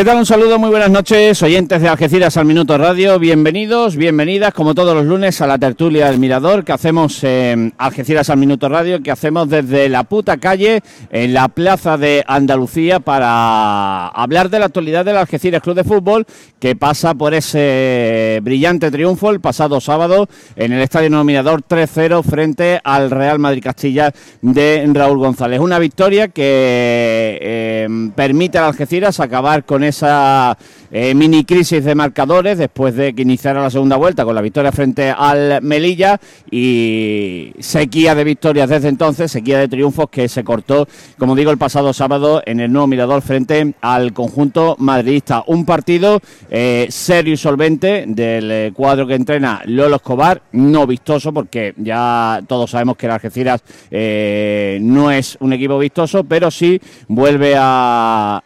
¿Qué tal? Un saludo, muy buenas noches, oyentes de Algeciras al Minuto Radio. Bienvenidos, bienvenidas, como todos los lunes, a la tertulia del Mirador que hacemos en Algeciras al Minuto Radio, que hacemos desde la puta calle, en la plaza de Andalucía, para hablar de la actualidad del Algeciras Club de Fútbol, que pasa por ese brillante triunfo el pasado sábado en el Estadio Mirador 3-0 frente al Real Madrid Castilla de Raúl González. Una victoria que eh, permite al Algeciras acabar con esa eh, mini crisis de marcadores después de que iniciara la segunda vuelta con la victoria frente al Melilla y sequía de victorias desde entonces, sequía de triunfos que se cortó, como digo, el pasado sábado en el nuevo Mirador frente al conjunto madridista. Un partido eh, serio y solvente del eh, cuadro que entrena Lolo Escobar, no vistoso porque ya todos sabemos que el Algeciras no es un equipo vistoso, pero sí vuelve a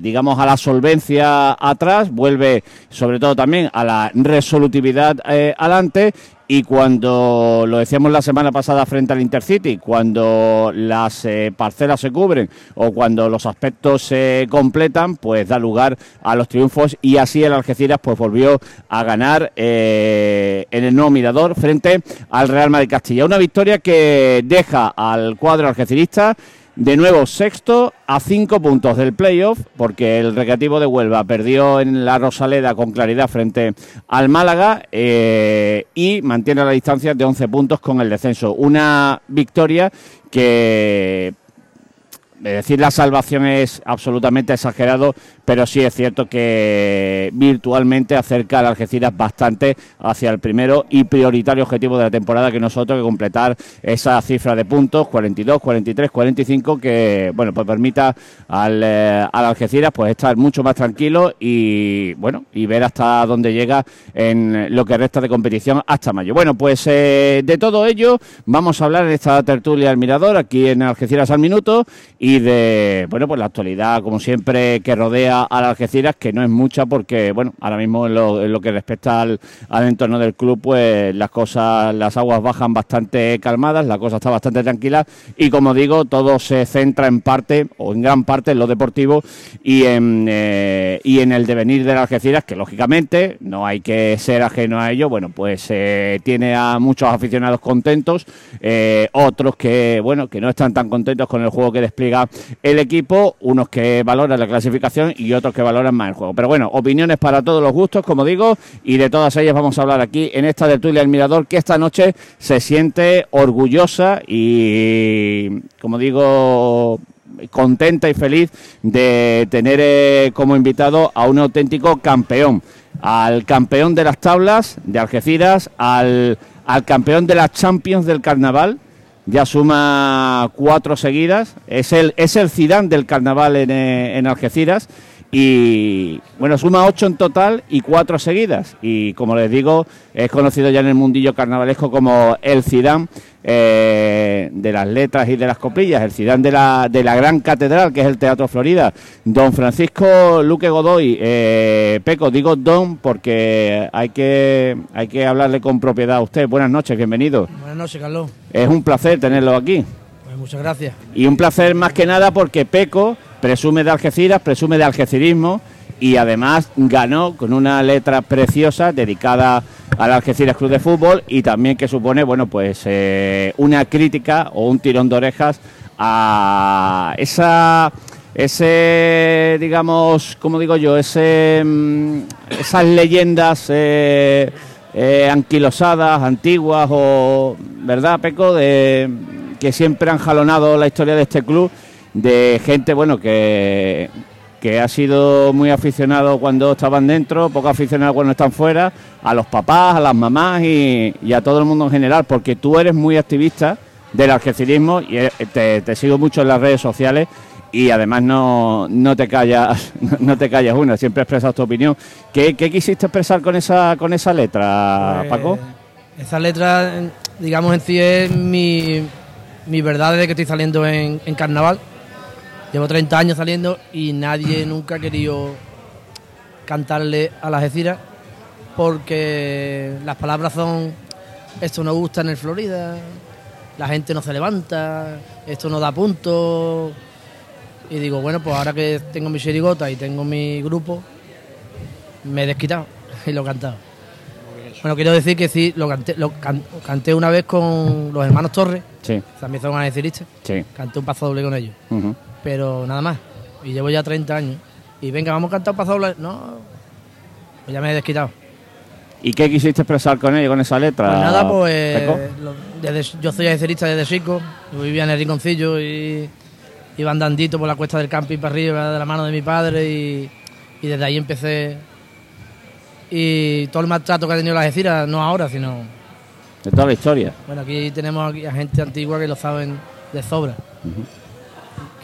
digamos, a la solvencia atrás, vuelve sobre todo también a la resolutividad eh, adelante y cuando lo decíamos la semana pasada frente al Intercity, cuando las eh, parcelas se cubren o cuando los aspectos se completan, pues da lugar a los triunfos y así el Algeciras pues volvió a ganar eh, en el nuevo Mirador frente al Real Madrid Castilla. Una victoria que deja al cuadro algecirista de nuevo sexto a cinco puntos del playoff, porque el Recreativo de Huelva perdió en la Rosaleda con claridad frente al Málaga eh, y mantiene la distancia de 11 puntos con el descenso. Una victoria que decir la salvación es absolutamente exagerado, pero sí es cierto que virtualmente acerca al Algeciras bastante hacia el primero y prioritario objetivo de la temporada que nosotros que completar esa cifra de puntos 42, 43, 45 que bueno pues permita al, eh, al Algeciras pues estar mucho más tranquilo y bueno y ver hasta dónde llega en lo que resta de competición hasta mayo. Bueno pues eh, de todo ello vamos a hablar en esta tertulia al Mirador aquí en Algeciras al minuto y de bueno pues la actualidad como siempre que rodea a las Algeciras que no es mucha porque bueno ahora mismo en lo, que respecta al, entorno del club pues las cosas las aguas bajan bastante calmadas la cosa está bastante tranquila y como digo todo se centra en parte o en gran parte en lo deportivo y en eh, y en el devenir de Algeciras que lógicamente no hay que ser ajeno a ello. Bueno pues tiene a muchos aficionados contentos eh, otros que bueno que no están tan contentos con el juego que despliega el equipo, unos que valoran la clasificación y otros que valoran más el juego. Pero bueno, opiniones para todos los gustos, como digo, y de todas ellas vamos a hablar aquí en esta tertulia del Mirador, que esta noche se siente orgullosa y, como digo, contenta y feliz de tener eh, como invitado a un auténtico campeón, al campeón de las tablas de Algeciras, al, al campeón de las Champions del Carnaval, ya suma cuatro seguidas. Es el, es el Zidane del carnaval en, eh, en Algeciras y bueno, suma ocho en total y cuatro seguidas. Y como les digo, es conocido ya en el mundillo carnavalesco como el Cidán eh, de las letras y de las copillas, el Cidán de la, de la gran catedral que es el Teatro Florida. Don Francisco Luque Godoy, eh, Peco, digo don porque hay que, hay que hablarle con propiedad a usted. Buenas noches, bienvenido. Buenas noches, Carlos. Es un placer tenerlo aquí. Pues muchas gracias. Y un placer más que nada porque Peco presume de Algeciras, presume de algecirismo y además ganó con una letra preciosa dedicada al Algeciras Club de Fútbol y también que supone, bueno, pues eh, una crítica o un tirón de orejas a esa ese digamos como digo yo ese mm, esas leyendas eh, eh, anquilosadas antiguas o verdad Peco de que siempre han jalonado la historia de este club de gente, bueno, que, que ha sido muy aficionado cuando estaban dentro, poco aficionado cuando están fuera, a los papás, a las mamás y, a todo el mundo en general, porque tú eres muy activista del algecirismo y eh, te, sigo mucho en las redes sociales y además no, no te callas no te callas una, siempre expresas tu opinión. ¿Qué, quisiste expresar con esa con esa letra, pues, Paco? Esa letra, digamos en sí es mi, mi verdad desde que estoy saliendo en, en carnaval Llevo 30 años saliendo y nadie nunca ha querido cantarle a las Algeciras porque las palabras son esto no gusta en el Florida, la gente no se levanta, esto no da punto. Y digo, bueno, pues ahora que tengo mi chirigota y tengo mi grupo, me he desquitado y lo he cantado. Bueno, quiero decir que sí, lo canté, lo can- canté una vez con los hermanos Torres, Sí, también son algeciristas, sí. canté un paso doble con ellos. Pero nada más. Y llevo ya 30 años. Y venga, vamos a cantar un paso. No, pues ya me he desquitado. ¿Y qué quisiste expresar con ello, con esa letra? Pues nada, pues Peco? lo- desde- yo soy algecerista desde chico, yo vivía en el rinconcillo y iba andandito por la cuesta del camping para arriba de la mano de mi padre y, y desde ahí empecé. Y todo el maltrato que ha tenido la Algeciras, no ahora, sino. De toda la historia. Bueno, aquí tenemos a gente antigua que lo saben de sobra.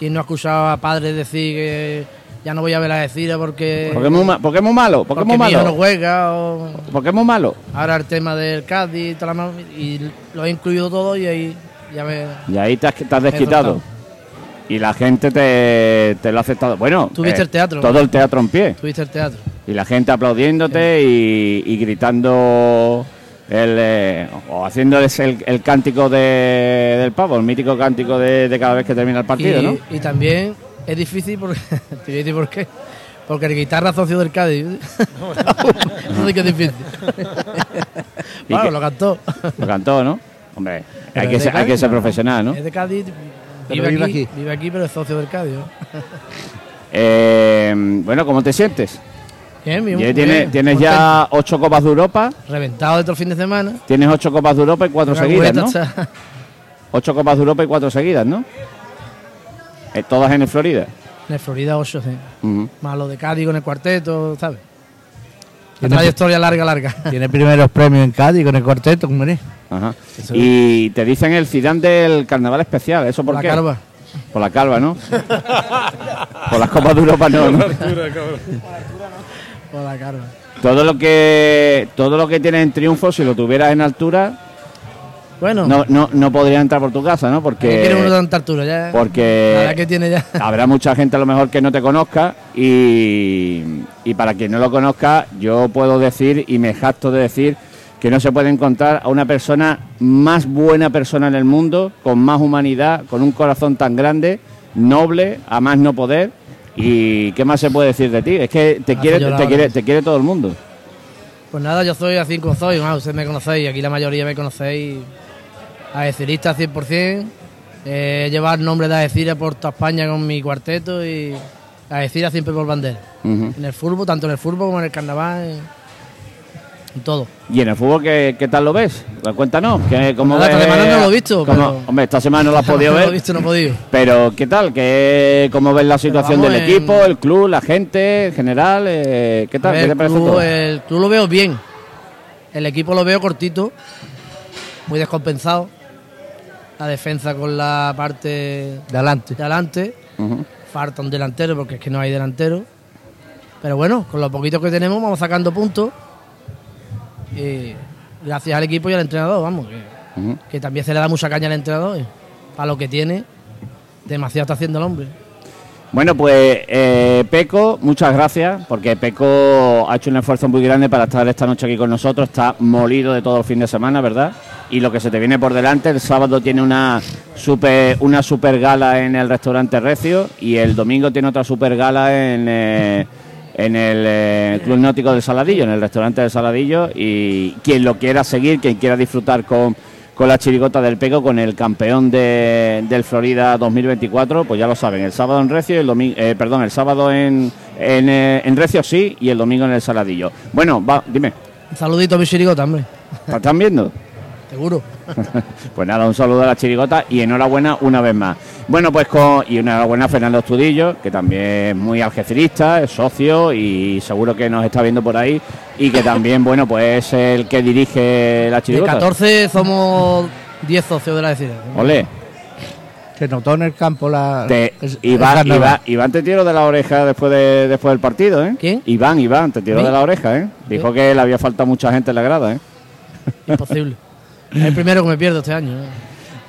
¿Quién no ha escuchado a padres decir que ya no voy a ver a Algeciras porque. ¿Por qué es muy, ma- por qué es muy malo? ¿Por qué es porque muy no malo? juega o. ¿Por qué es muy malo? Ahora el tema del Cádiz y, toda la y lo he incluido todo y ahí ya me... Y ahí te has, te has desquitado. Y la gente te, te lo ha aceptado. Bueno, eh, Tuviste el teatro. Todo el teatro en pie. Tuviste el teatro. Y la gente aplaudiéndote y, y gritando el, eh, o haciéndoles el, el cántico de- del pavo, el mítico cántico de, de cada vez que termina el partido, y, ¿no? y también es difícil porque... te voy a decir por qué. Porque el guitarra socio del Cádiz. Eso sí que es difícil. ¿Y Claro, lo cantó. Lo cantó, ¿no? Hombre, hay que, ser, hay que ser ¿no? profesional, ¿no? Es de Cádiz. Vive, vive aquí, aquí. Vive aquí, pero es socio del Cádiz. ¿no? Eh, bueno, ¿cómo te sientes? Bien, bien, tienes bien, tienes contento. ya ocho copas de Europa, Reventado de todo el fin de semana. tienes ocho copas de Europa y cuatro Una seguidas, ¿no? está- Ocho copas de Europa y cuatro seguidas, ¿no? Eh, todas en el Florida. En el Florida 8, sí. Más lo de Cádiz con el cuarteto, ¿sabes? La Tiene- trayectoria larga, larga. Tiene primeros premios en Cádiz con el cuarteto, como eres. Ajá. Eso Y te dicen el Zidane del carnaval especial, ¿eso por la qué? carva. Por la calva, ¿no? por las copas de Europa no, ¿no? Por la Todo lo que todo lo que tienes en triunfo, si lo tuvieras en altura, Bueno, no, no, no podría entrar por tu casa, ¿no? ¿para qué quiere uno de Porque, tanta altura? Ya, porque que tiene ya. habrá mucha gente a lo mejor que no te conozca y, y para quien no lo conozca, yo puedo decir y me jacto de decir que no se puede encontrar a una persona más buena persona en el mundo, con más humanidad, con un corazón tan grande, noble, a más no poder. ¿Y qué más se puede decir de ti? Es que te quiere, te quiere, te quiere todo el mundo. Pues nada, yo soy así como soy. bueno, ustedes me conocéis, aquí la mayoría me conocéis. Aecirista 100%. Eh, llevar nombre de Aecira por toda España con mi cuarteto y Aecira siempre por bandera. En el fútbol, tanto en el fútbol como en el carnaval, en todo. ¿Y en el fútbol qué, qué tal lo ves? Cuéntanos. ¿qué, cómo Nada, esta ves- semana no lo he visto, cómo- pero- Hombre, esta semana no lo has podido no ver. lo he visto, no he podido. Pero, ¿qué tal? ¿Qué, ¿Cómo ves la situación del en- equipo, el club, la gente en general? eh, ¿Qué tal? ver, ¿Qué te parece club, todo? el club lo veo bien. El equipo lo veo cortito, muy descompensado. La defensa con la parte De adelante. de adelante. Falta un delantero porque es que no hay delantero. Pero bueno, con lo poquito que tenemos vamos sacando puntos. Y gracias al equipo y al entrenador, vamos, que, también se le da mucha caña al entrenador. Para lo que tiene, demasiado está haciendo el hombre. Bueno, pues eh, Peco, muchas gracias, porque Peco ha hecho un esfuerzo muy grande para estar esta noche aquí con nosotros. Está molido de todo el fin de semana, ¿verdad? Y lo que se te viene por delante, el sábado tiene una super, una super gala en el restaurante Recio y el domingo tiene otra super gala en, eh, en el eh, Club Náutico del Saladillo, en el restaurante del Saladillo. Y quien lo quiera seguir, quien quiera disfrutar con, con la chirigota del Peco, con el campeón de, del Florida 2024, pues ya lo saben, el sábado en Recio el domingo, perdón, el sábado en, en, eh, en Recio sí y el domingo en el Saladillo. Bueno, va, dime, Un saludito a mi chirigota, hombre. ¿la están viendo? Seguro. Pues nada, un saludo a la chirigota y enhorabuena una vez más. Bueno, pues con, y enhorabuena a Fernando Estudillo, que también es muy algecirista, es socio y seguro que nos está viendo por ahí y que también, bueno, pues es el que dirige la De chirigota. 14 somos 10 socios de la decida. Ole, Se notó en el campo la. Iván. Iván, Iván te tiró de la oreja después, de, después del partido, ¿eh? ¿Quién? Iván, Iván, te tiró ¿Sí? de la oreja, ¿eh? Dijo que le había faltado mucha gente en la grada, ¿eh? Imposible. es el primero que me pierdo este año.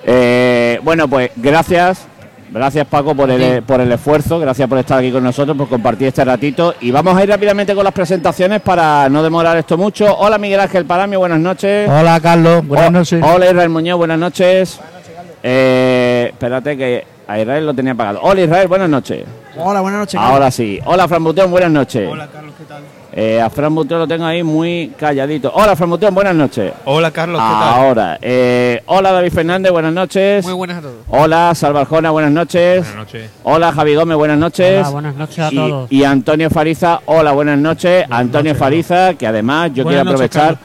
¿eh? Bueno, pues gracias. Gracias Paco por el, por el esfuerzo, gracias por estar aquí con nosotros, por compartir este ratito. Y vamos a ir rápidamente con las presentaciones para no demorar esto mucho. Hola Miguel Ángel Paramio, buenas noches. Hola, Carlos. Buenas noches. Hola Israel Muñoz, buenas noches. Eh, espérate que A Israel lo tenía apagado. Hola Israel, buenas noches. Hola, buenas noches. Ahora sí. Hola Fran Buteón, buenas noches. Hola, Carlos, ¿qué tal? Eh, a Fran Buteón lo tengo ahí muy calladito. Hola Fran Buteón, buenas noches. Hola, Carlos, ¿qué Ahora. Eh, hola David Fernández, buenas noches. Muy buenas a todos. Hola Salva Arjona, buenas noches. Buenas noches. Hola Javi Gómez, buenas noches. Hola, buenas noches a Y- todos. Y, Antonio Fariza, hola, buenas noches. Antonio Fariza, que además yo Buenas quiero noches, aprovechar.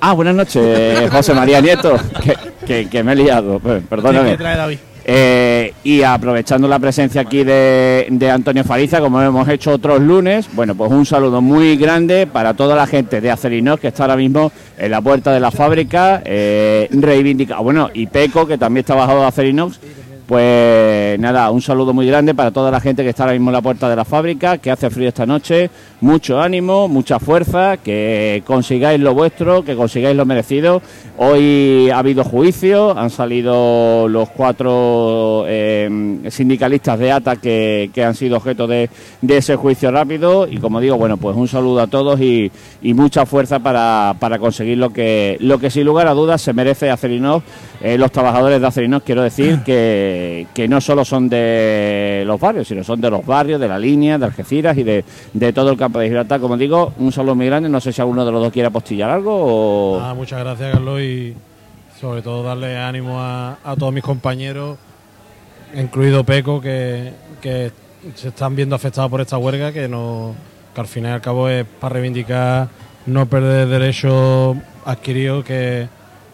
ah, buenas noches, José María Nieto, que, que- que me he liado, perdóname. ¿Qué trae David? Eh, y aprovechando la presencia aquí de, Antonio Fariza, como hemos hecho otros lunes, bueno, pues un saludo muy grande para toda la gente de Acerinox que está ahora mismo en la puerta de la fábrica, eh, reivindica, bueno, y Peco, que también está bajado de Acerinox. Pues nada, un saludo muy grande para toda la gente que está ahora mismo en la puerta de la fábrica, que hace frío esta noche, mucho ánimo, mucha fuerza, que consigáis lo vuestro, que consigáis lo merecido. Hoy ha habido juicio, han salido los cuatro eh, sindicalistas de ATA que, que han sido objeto de, de ese juicio rápido. Y como digo, bueno, pues un saludo a todos y, y mucha fuerza para, para conseguir lo que, lo que sin lugar a dudas se merece Acerinox, eh, los trabajadores de Acerinox, quiero decir que, que no solo son de los barrios, sino son de los barrios, de la línea, de Algeciras y de, de todo el campo de Gibraltar. Como digo, un saludo muy grande, no sé si alguno de los dos quiere apostillar algo o... Ah, muchas gracias, Carlos, y sobre todo darle ánimo a, a todos mis compañeros, incluido Peco, que, que se están viendo afectados por esta huelga, que, no, que al fin y al cabo es para reivindicar no perder derechos adquiridos que,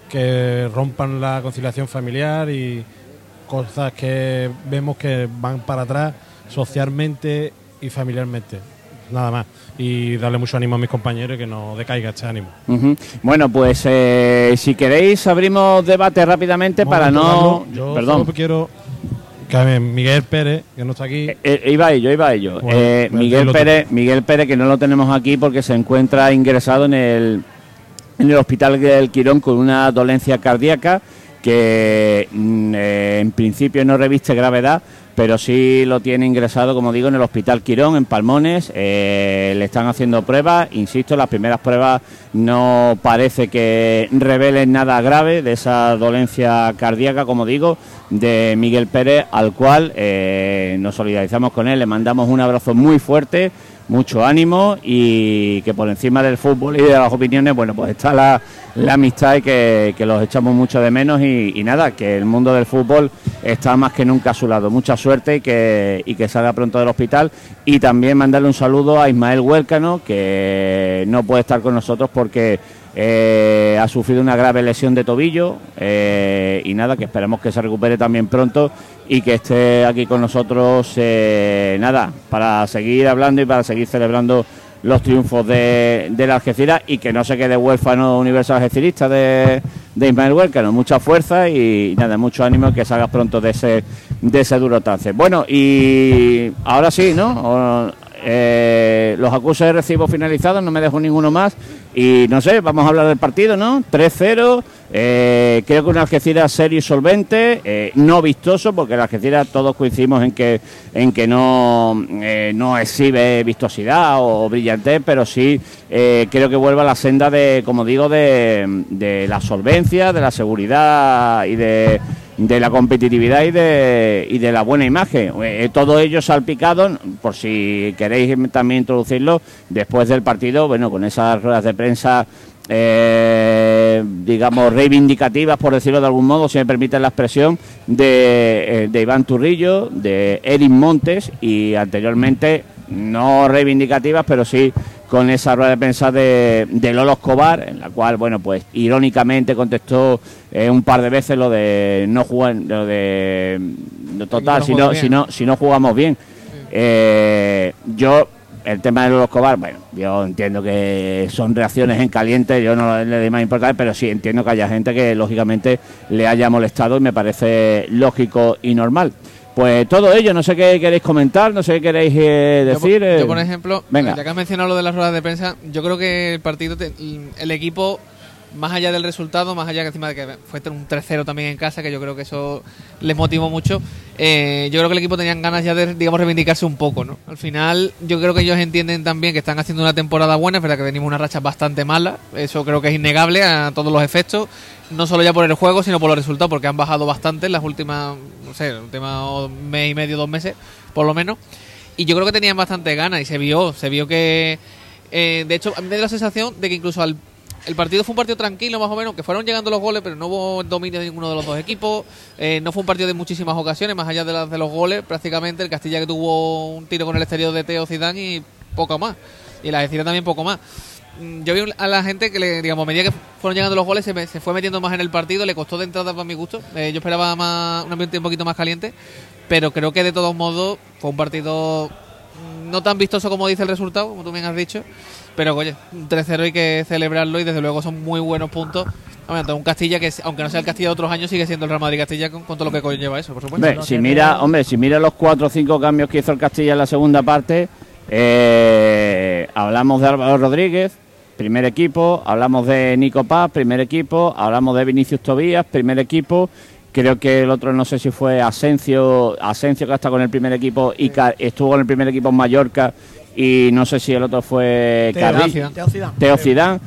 que rompan la conciliación familiar y cosas que vemos que van para atrás socialmente y familiarmente. Nada más. Y darle mucho ánimo a mis compañeros y que no decaiga este ánimo. Bueno, pues eh, si queréis abrimos debate rápidamente para no... Yo Perdón. solo quiero Miguel Pérez, que no está aquí. Eh, eh, iba a ello, iba a ello. Bueno, Eh, pues Miguel. Pérez, Miguel Pérez, que no lo tenemos aquí porque se encuentra ingresado en el, en el hospital del Quirón con una dolencia cardíaca que mm, eh, en principio no reviste gravedad, pero sí lo tiene ingresado, como digo, en el hospital Quirón, en Palmones. Eh, le están haciendo pruebas, insisto, las primeras pruebas no parece que revelen nada grave de esa dolencia cardíaca, como digo, de Miguel Pérez, al cual eh, nos solidarizamos con él, le mandamos un abrazo muy fuerte, mucho ánimo y que por encima del fútbol y de las opiniones, bueno, pues está la, amistad y que, que los echamos mucho de menos y, nada, que el mundo del fútbol está más que nunca a su lado. Mucha suerte y que, y que salga pronto del hospital y también mandarle un saludo a Ismael Huélcano, que no puede estar con nosotros porque eh, ha sufrido una grave lesión de tobillo eh, y nada, que esperemos que se recupere también pronto y que esté aquí con nosotros, eh, nada, para seguir hablando y para seguir celebrando los triunfos de, de la Algeciras y que no se quede huérfano universal algecirista de, de Ismael Huércano. Mucha fuerza y, nada, mucho ánimo que salgas pronto de ese, de ese duro trance. Bueno, y ahora sí, ¿no? Eh, los acusos de recibo finalizados, no me dejo ninguno más. Y no sé, vamos a hablar del partido, ¿no? 3-0. eh, creo que una Algeciras serio y solvente, eh, no vistoso, porque la Algeciras todos coincidimos en que en que no, eh, no exhibe vistosidad o, brillantez, pero sí creo que vuelve a la senda de, como digo, de, de la solvencia, de la seguridad y de de la competitividad y de, y de la buena imagen. Eh, todo ello salpicado, por si queréis también introducirlo, después del partido, bueno, con esas ruedas de prensa, eh, digamos, reivindicativas, por decirlo de algún modo, si me permiten la expresión, de, eh, de Iván Turrillo, de Eric Montes y anteriormente, no reivindicativas, pero sí con esa rueda de prensa de, de Lolo Escobar, en la cual, bueno, pues irónicamente contestó eh, un par de veces lo de no jugar, lo de total, no si no, si no, si no jugamos bien. Eh, yo, el tema de Lolo Escobar, bueno, yo entiendo que son reacciones en caliente, yo no le doy más importancia, pero sí entiendo que haya gente que lógicamente le haya molestado y me parece lógico y normal. Pues todo ello, no sé qué queréis comentar, no sé qué queréis eh, Yo decir. Yo, eh, por ejemplo, venga. ya que has mencionado lo de las ruedas de prensa, yo creo que el partido, te- el equipo más allá del resultado, más allá que encima de que fue un 3-0 también en casa, que yo creo que eso les motivó mucho, eh, yo creo que el equipo tenían ganas ya de, digamos, reivindicarse un poco, ¿no? Al final, yo creo que ellos entienden también que están haciendo una temporada buena, es verdad que venimos una racha bastante mala, eso creo que es innegable a todos los efectos, no solo ya por el juego, sino por los resultados, porque han bajado bastante en las últimas, no sé, el último mes y medio, dos meses, por lo menos, y yo creo que tenían bastante ganas y se vio, se vio que... eh, de hecho, me da la sensación de que incluso al el partido fue un partido tranquilo, más o menos, que fueron llegando los goles, pero no hubo dominio de ninguno de los dos equipos. Eh, no fue un partido de muchísimas ocasiones, más allá de las de los goles, prácticamente. El Castilla que tuvo un tiro con el exterior de Teo Zidane y poco más. Y la Algeciras también poco más. Mm, Yo vi a la gente que, le, digamos, a medida que fueron llegando los goles, se, me- se fue metiendo más en el partido. Le costó de entrada para mi gusto. Eh, yo esperaba más, un ambiente un poquito más caliente. Pero creo que de todos modos fue un partido mm, no tan vistoso como dice el resultado, como tú bien has dicho. Pero oye, un 3-0 hay que celebrarlo y desde luego son muy buenos puntos. Hombre, un Castilla que, aunque no sea el Castilla de otros años, sigue siendo el Real Madrid Castilla con, con todo lo que conlleva eso, por supuesto. Hombre, si mira, hombre, si mira los cuatro o cinco cambios que hizo el Castilla en la segunda parte, eh, hablamos de Álvaro Rodríguez, primer equipo, hablamos de Nico Paz, primer equipo, hablamos de Vinicius Tobías, primer equipo. Creo que el otro no sé si fue Asencio, Asencio que está con el primer equipo y estuvo con el primer equipo en Mallorca y no sé si el otro fue Teo Carri- Zidane. Teo Zidane. Teo Zidane.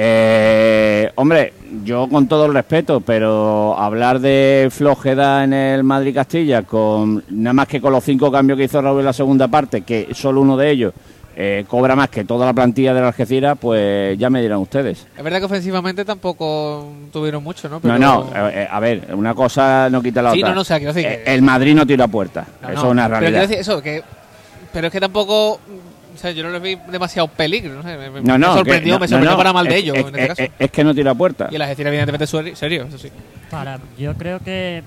Eh, hombre, yo con todo el respeto, pero hablar de flojedad en el Madrid Castilla, con nada más que con los cinco cambios que hizo Raúl en la segunda parte, que solo uno de ellos eh, cobra más que toda la plantilla de la Algeciras, pues ya me dirán ustedes. Es verdad que ofensivamente tampoco tuvieron mucho, ¿no? Pero- No, no, eh, eh, a ver, una cosa no quita la Sí, otra. no, no, o sea, quiero decir Eh, que- el Madrid no tira puerta, No, eso no, es una Pero realidad. quiero decir eso, que, pero es que tampoco. O sea, yo no les vi demasiado peligro, no sé. Me, me- no, no, me sorprendió, que- no, me sorprendió no, para mal de ellos es, en este es- caso. es que no tira puerta. Y el Algeciras, evidentemente, seri- serio, eso sí. Para, yo creo que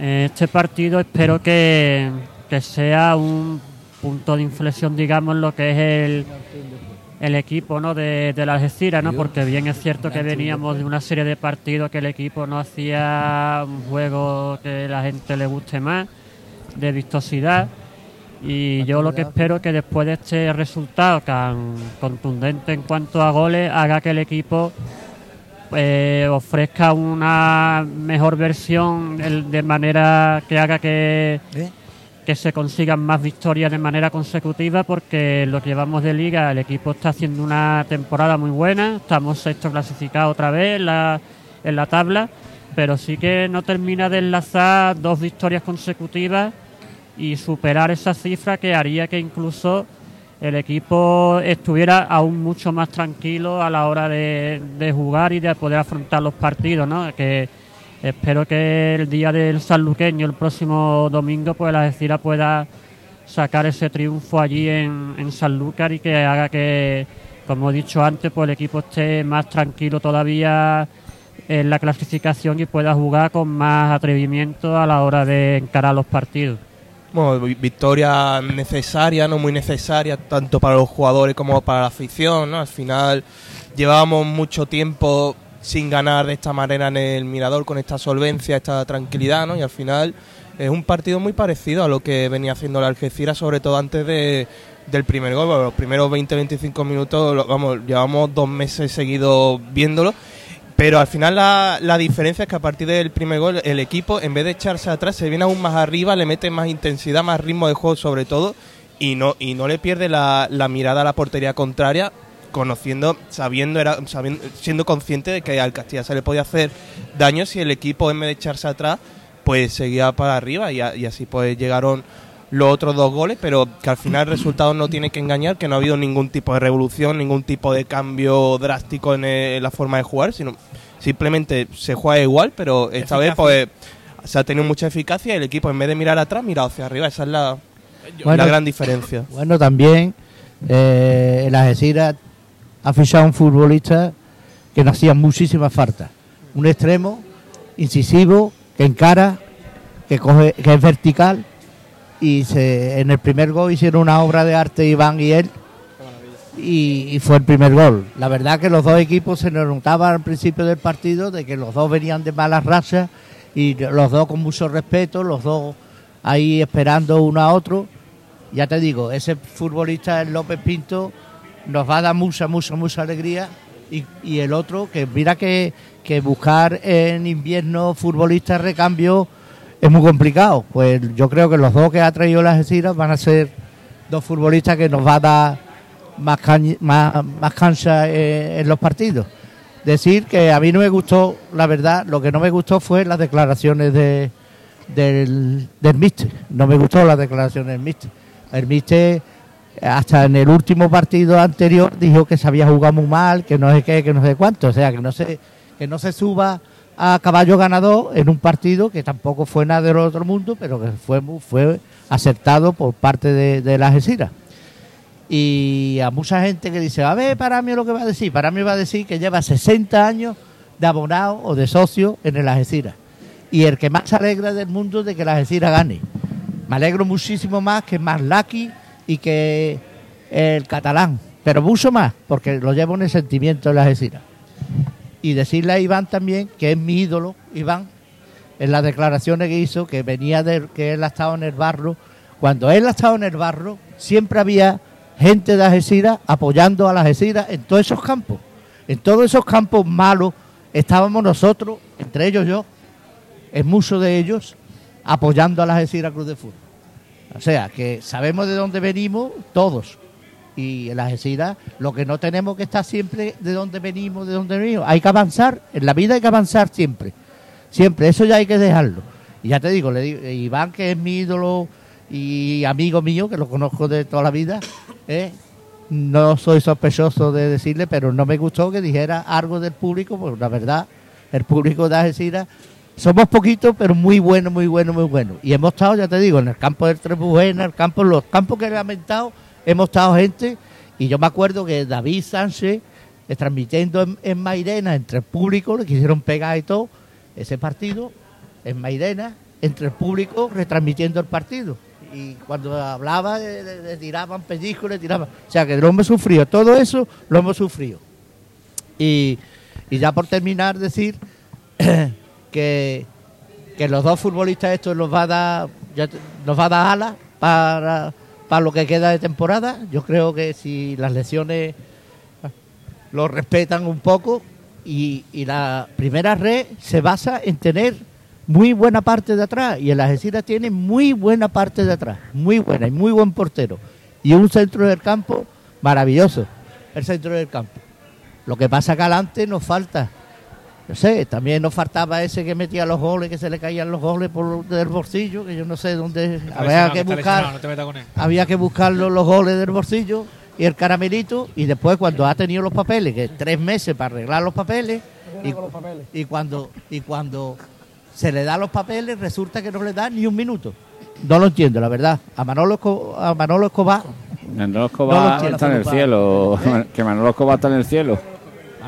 este partido espero que, que sea un punto de inflexión, digamos, en lo que es el, el equipo ¿no? de, de la Algeciras, ¿no? porque bien es cierto que veníamos de una serie de partidos que el equipo no hacía un juego que la gente le guste más, de vistosidad. Y yo lo que espero que después de este resultado tan contundente en cuanto a goles haga que el equipo eh, ofrezca una mejor versión el- de manera que haga que, ¿Eh? que se consigan más victorias de manera consecutiva porque lo que llevamos de liga el equipo está haciendo una temporada muy buena estamos sexto clasificado otra vez en la, en la tabla pero sí que no termina de enlazar dos victorias consecutivas y superar esa cifra que haría que incluso el equipo estuviera aún mucho más tranquilo a la hora de, jugar y de poder afrontar los partidos, ¿no? Que espero que el día del sanluqueño, el próximo domingo, pues la Algeciras pueda sacar ese triunfo allí en, en Sanlúcar y que haga que, como he dicho antes, pues el equipo esté más tranquilo todavía en la clasificación y pueda jugar con más atrevimiento a la hora de encarar los partidos. Bueno, vi- victoria necesaria, no muy necesaria, tanto para los jugadores como para la afición, ¿no? Al final llevábamos mucho tiempo sin ganar de esta manera en el Mirador, con esta solvencia, esta tranquilidad, ¿no? Y al final es un partido muy parecido a lo que venía haciendo la Algeciras, sobre todo antes de, del primer gol. Los primeros 20-25 minutos, vamos, llevamos dos meses seguidos viéndolo. Pero al final la, la diferencia es que a partir del primer gol el equipo, en vez de echarse atrás, se viene aún más arriba, le mete más intensidad, más ritmo de juego sobre todo, y no, y no le pierde la, la mirada a la portería contraria, conociendo, sabiendo, era, sabiendo, siendo consciente de que al Castilla se le podía hacer daño si el equipo en vez de echarse atrás, pues seguía para arriba y, a- y así pues llegaron los otros dos goles, pero que al final el resultado no tiene que engañar, que no ha habido ningún tipo de revolución, ningún tipo de cambio drástico en, eh, la forma de jugar, sino simplemente se juega igual, pero esta vez pues se ha tenido mucha eficacia y el equipo en vez de mirar atrás, mira hacia arriba, esa es la, Bueno, la gran diferencia. Bueno, también eh, el Algeciras ha fichado un futbolista que nos hacía muchísima falta. Un extremo, incisivo, que encara, que, coge, que es vertical. Y en el primer gol hicieron una obra de arte Iván y él. Y, fue el primer gol. La verdad que los dos equipos se nos notaba al principio del partido de que los dos venían de malas razas y los dos con mucho respeto, los dos ahí esperando uno a otro. Ya te digo, ese futbolista el López Pinto nos va a dar mucha, mucha, mucha alegría Y, y el otro, que mira que, que buscar en invierno futbolistas recambio es muy complicado. Pues yo creo que los dos que ha traído las Algeciras van a ser dos futbolistas que nos va a dar más, caña- más, más cancha eh, en los partidos. Decir que a mí no me gustó, la verdad, lo que no me gustó fue las declaraciones de, del, del míster. No me gustó las declaraciones del míster. El míster, hasta en el último partido anterior, dijo que se había jugado muy mal, que no sé qué, que no sé cuánto. O sea, que no se, que no se suba a caballo ganador en un partido que tampoco fue nada del otro mundo, pero que fue, fue aceptado por parte de, de la Algeciras. Y a mucha gente que dice, a ver, para mí lo que va a decir. Para mí va a decir que lleva 60 años de abonado o de socio en el Algeciras. Y el que más se alegra del mundo de que la Algeciras gane. Me alegro muchísimo más que más Lucky y que el catalán. Pero mucho más, porque lo llevo en el sentimiento de la Algeciras. Y decirle a Iván también que es mi ídolo, Iván, en las declaraciones que hizo, que venía de que él ha estado en el barro. Cuando él ha estado en el barro, siempre había gente de Algeciras apoyando a la Algeciras en todos esos campos. En todos esos campos malos estábamos nosotros, entre ellos yo, en muchos de ellos, apoyando a la Algeciras Cruz de Fútbol. O sea, que sabemos de dónde venimos todos. Y en la Algeciras lo que no tenemos que estar siempre de dónde venimos, de dónde venimos. Hay que avanzar, en la vida hay que avanzar siempre. Siempre, eso ya hay que dejarlo. Y ya te digo, le digo, Iván, que es mi ídolo y amigo mío, que lo conozco de toda la vida, ¿eh? no soy sospechoso de decirle, pero no me gustó que dijera algo del público, porque la verdad, el público de Algeciras, somos poquitos, pero muy bueno, muy bueno, muy bueno. Y hemos estado, ya te digo, en el campo del Trebujena, en el campo, los campos que he lamentado, hemos estado gente, y yo me acuerdo que David Sánchez, eh, transmitiendo en, en Mairena, entre el público, le quisieron pegar y todo, ese partido, en Mairena, entre el público, retransmitiendo el partido. Y cuando hablaba, le, tiraban pellizcos, le tiraban. O sea, que lo hemos sufrido. Todo eso lo hemos sufrido. Y, y ya por terminar, decir que, que los dos futbolistas estos nos va a dar, nos va a dar alas para, para lo que queda de temporada. Yo creo que si las lesiones lo respetan un poco y, y la primera red se basa en tener muy buena parte de atrás y el Algeciras tiene muy buena parte de atrás, muy buena y muy buen portero y un centro del campo maravilloso, el centro del campo. Lo que pasa que adelante nos falta, no sé, también nos faltaba ese que metía los goles, que se le caían los goles por del bolsillo, que yo no sé dónde había que buscar No te metas con él. había que buscar los, los goles del bolsillo y el caramelito y después cuando ha tenido los papeles, que tres meses para arreglar los papeles y, y cuando y cuando se le da los papeles resulta que no le da ni un minuto. No lo entiendo, la verdad. A Manolo, a Manolo Escobar, Manolo No lo Escobar está en el cielo. Que Manolo Escobar está en el cielo.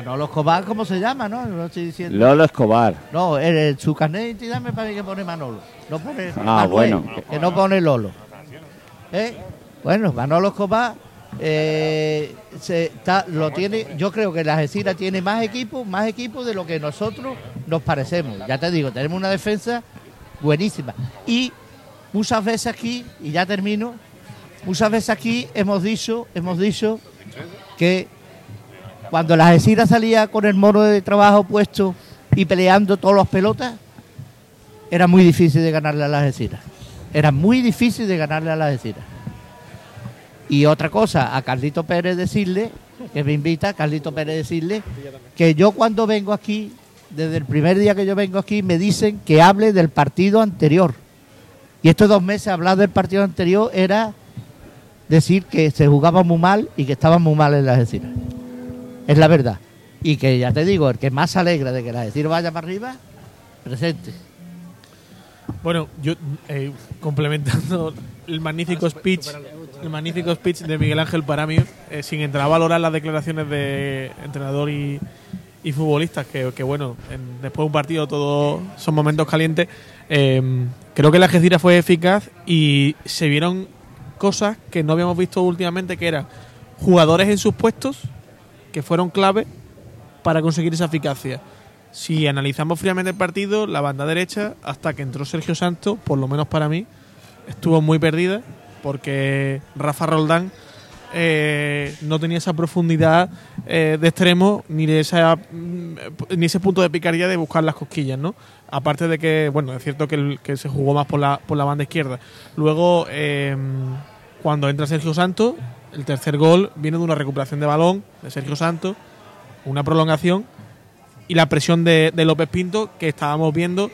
Manolo Escobar, ¿cómo se llama? No, no estoy diciendo. Lolo Escobar. No, el, el- su carnet de identidad me parece que pone Manolo. No pone Ah, Manuel, bueno. Que no pone Lolo. ¿Eh? Bueno, Manolo Escobar eh, se está- lo tiene. Yo creo que la Algeciras tiene más equipos, más equipos de lo que nosotros nos parecemos. Ya te digo, tenemos una defensa buenísima. Y muchas veces aquí, y ya termino, muchas veces aquí hemos dicho, hemos dicho que cuando la Algeciras salía con el mono de trabajo puesto y peleando todas las pelotas, era muy difícil de ganarle a las Algeciras. Era muy difícil de ganarle a las Algeciras. Y otra cosa, a Carlito Pérez decirle, que me invita, Carlito Pérez decirle, que yo cuando vengo aquí, desde el primer día que yo vengo aquí, me dicen que hable del partido anterior. Y estos dos meses hablar del partido anterior era decir que se jugaba muy mal y que estaban muy mal en las Algeciras. Es la verdad. Y que ya te digo, el que más se alegra de que la Algeciras vaya para arriba, presente. Bueno, yo eh, complementando el magnífico speech, el magnífico speech de Miguel Ángel Paramio, eh, sin entrar a valorar las declaraciones de entrenador y, y futbolistas, que, que bueno, en- después de un partido todos son momentos calientes. eh, creo que la Algeciras fue eficaz y se vieron cosas que no habíamos visto últimamente, que eran jugadores en sus puestos que fueron clave para conseguir esa eficacia. Si analizamos fríamente el partido, la banda derecha, hasta que entró Sergio Santos, por lo menos para mí, estuvo muy perdida, porque Rafa Roldán eh, no tenía esa profundidad eh, de extremo ni esa mm, ni ese punto de picardía de buscar las cosquillas, ¿no? Aparte de que, bueno, es cierto que se jugó más por la, por la banda izquierda. Luego, eh, cuando entra Sergio Santos, el tercer gol viene de una recuperación de balón de Sergio Santos, una prolongación y la presión de, López Pinto, que estábamos viendo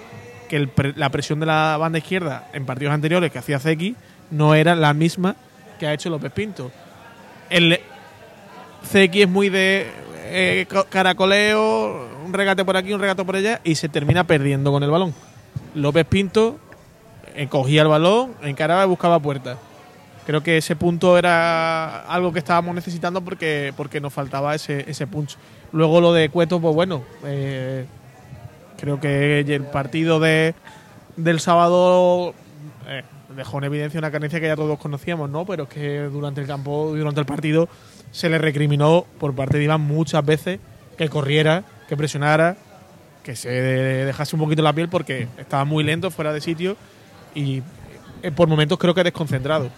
que la presión de la banda izquierda en partidos anteriores que hacía Zeki no era la misma que ha hecho López Pinto. El Zeki es muy de eh, co- caracoleo, un regate por aquí, un regate por allá y se termina perdiendo con el balón. López Pinto eh, cogía el balón, encaraba y buscaba puertas. Creo que ese punto era algo que estábamos necesitando porque, porque nos faltaba ese, ese punch. Luego lo de Cueto, pues bueno, eh, creo que el partido de, del sábado eh, dejó en evidencia una carencia que ya todos conocíamos, ¿no? Pero es que durante el campo, durante el partido, se le recriminó por parte de Iván muchas veces que corriera, que presionara, que se dejase un poquito la piel porque estaba muy lento, fuera de sitio y eh, por momentos creo que desconcentrado.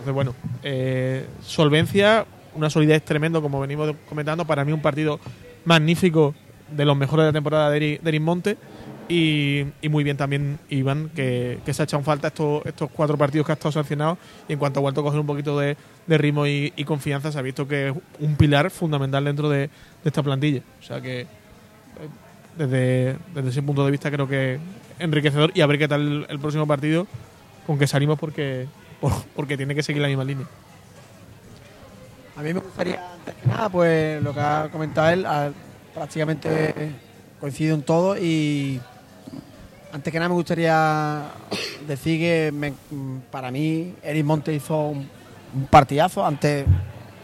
Entonces, bueno, eh, solvencia, una solidez tremendo, como venimos comentando. Para mí, un partido magnífico, de los mejores de la temporada de Eri- de Monte. Y, muy bien también Iván, que, se ha echado en falta estos, estos cuatro partidos que ha estado sancionado. Y en cuanto ha vuelto a coger un poquito de, ritmo y, confianza, se ha visto que es un pilar fundamental dentro de, esta plantilla. O sea que, desde, desde ese punto de vista, creo que enriquecedor. Y a ver qué tal el, el próximo partido, con que salimos porque, por- porque tiene que seguir la misma línea. A mí me gustaría, antes que nada, pues lo que ha comentado él, prácticamente coincido en todo y antes que nada me gustaría decir que para mí Eric Monte hizo un, partidazo, antes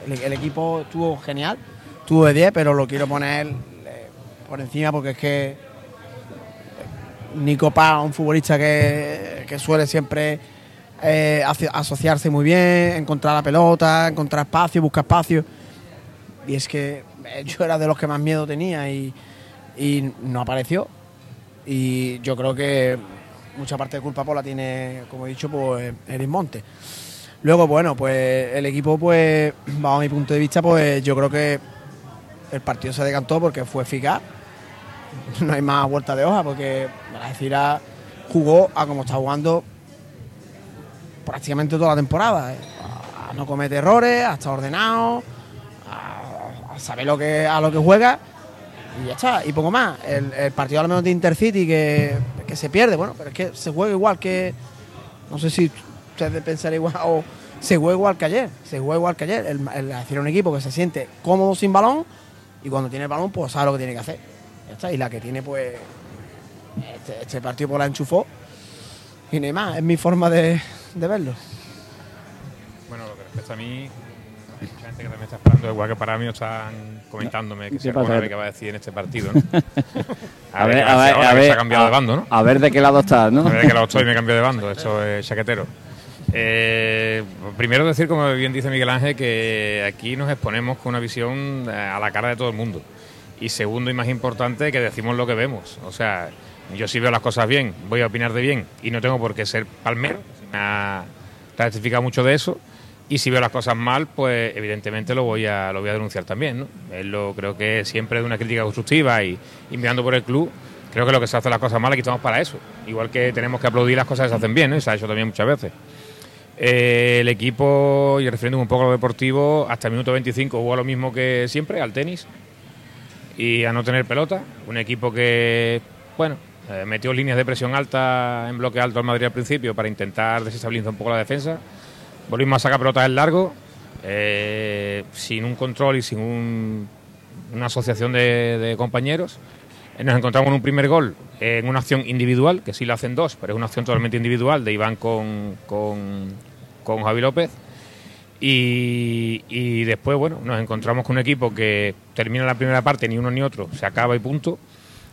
el, equipo estuvo genial, estuvo de 10, pero lo quiero poner eh, por encima porque es que Nico Paz, un futbolista que suele siempre eh, aso- asociarse muy bien, encontrar la pelota, encontrar espacio, buscar espacio. Y es que eh, yo era de los que más miedo tenía y, no apareció. Y yo creo que mucha parte de culpa pues, la tiene, como he dicho, pues Eric Monte. Luego, bueno, pues el equipo, pues, bajo mi punto de vista, pues yo creo que el partido se decantó porque fue eficaz. No hay más vuelta de hoja porque la Algeciras jugó a como está jugando prácticamente toda la temporada. eh. A no cometer errores, a estar ordenado, a, saber lo que, a lo que juega y ya está. Y poco más. El, partido al menos de Intercity que, que se pierde, bueno, pero es que se juega igual que. No sé si ustedes pensarán igual o se juega igual que ayer. Se juega igual que ayer. El, el es un equipo que se siente cómodo sin balón y cuando tiene el balón, pues sabe lo que tiene que hacer. Está. Y la que tiene, pues. Este, este partido pues la enchufó. Y nada más, es mi forma de, de verlo. Bueno, lo que respecta a mí, hay mucha gente que también está esperando, igual que para mí, están comentándome que ¿Qué se pone a ver qué va a decir en este partido, ¿no? A ver, a ver, ahora, a que ver. Se ha cambiado a- de bando, ¿no? A ver de qué lado estás, ¿no? A ver de qué lado estoy, me cambio de bando. Esto es chaquetero. Eh, primero decir, como bien dice Miguel Ángel, que aquí nos exponemos con una visión eh, a la cara de todo el mundo. Y segundo y más importante, que decimos lo que vemos. O sea, yo si veo las cosas bien, voy a opinar de bien y no tengo por qué ser palmero. Me mucho de eso. Y si veo las cosas mal, pues evidentemente lo voy a, lo voy a denunciar también. ¿no? Es lo, creo que siempre de una crítica constructiva y, mirando por el club, creo que lo que se hace las cosas mal aquí estamos para eso. Igual que tenemos que aplaudir las cosas que se hacen bien, y se ha hecho también muchas veces. Eh, el equipo, y refiriéndome un poco a lo deportivo, hasta el minuto 25 jugó lo mismo que siempre, al tenis y a no tener pelota. Un equipo que, bueno, eh, metió líneas de presión alta en bloque alto al Madrid al principio para intentar desestabilizar un poco la defensa. Volvimos a sacar pelotas en largo, eh, sin un control y sin un- una asociación de, compañeros. Eh, Nos encontramos en un primer gol en una acción individual, que sí la hacen dos, pero es una acción totalmente individual de Iván con, con, con Javi López. Y, y después, bueno, nos encontramos con un equipo que termina la primera parte, ni uno ni otro, se acaba y punto.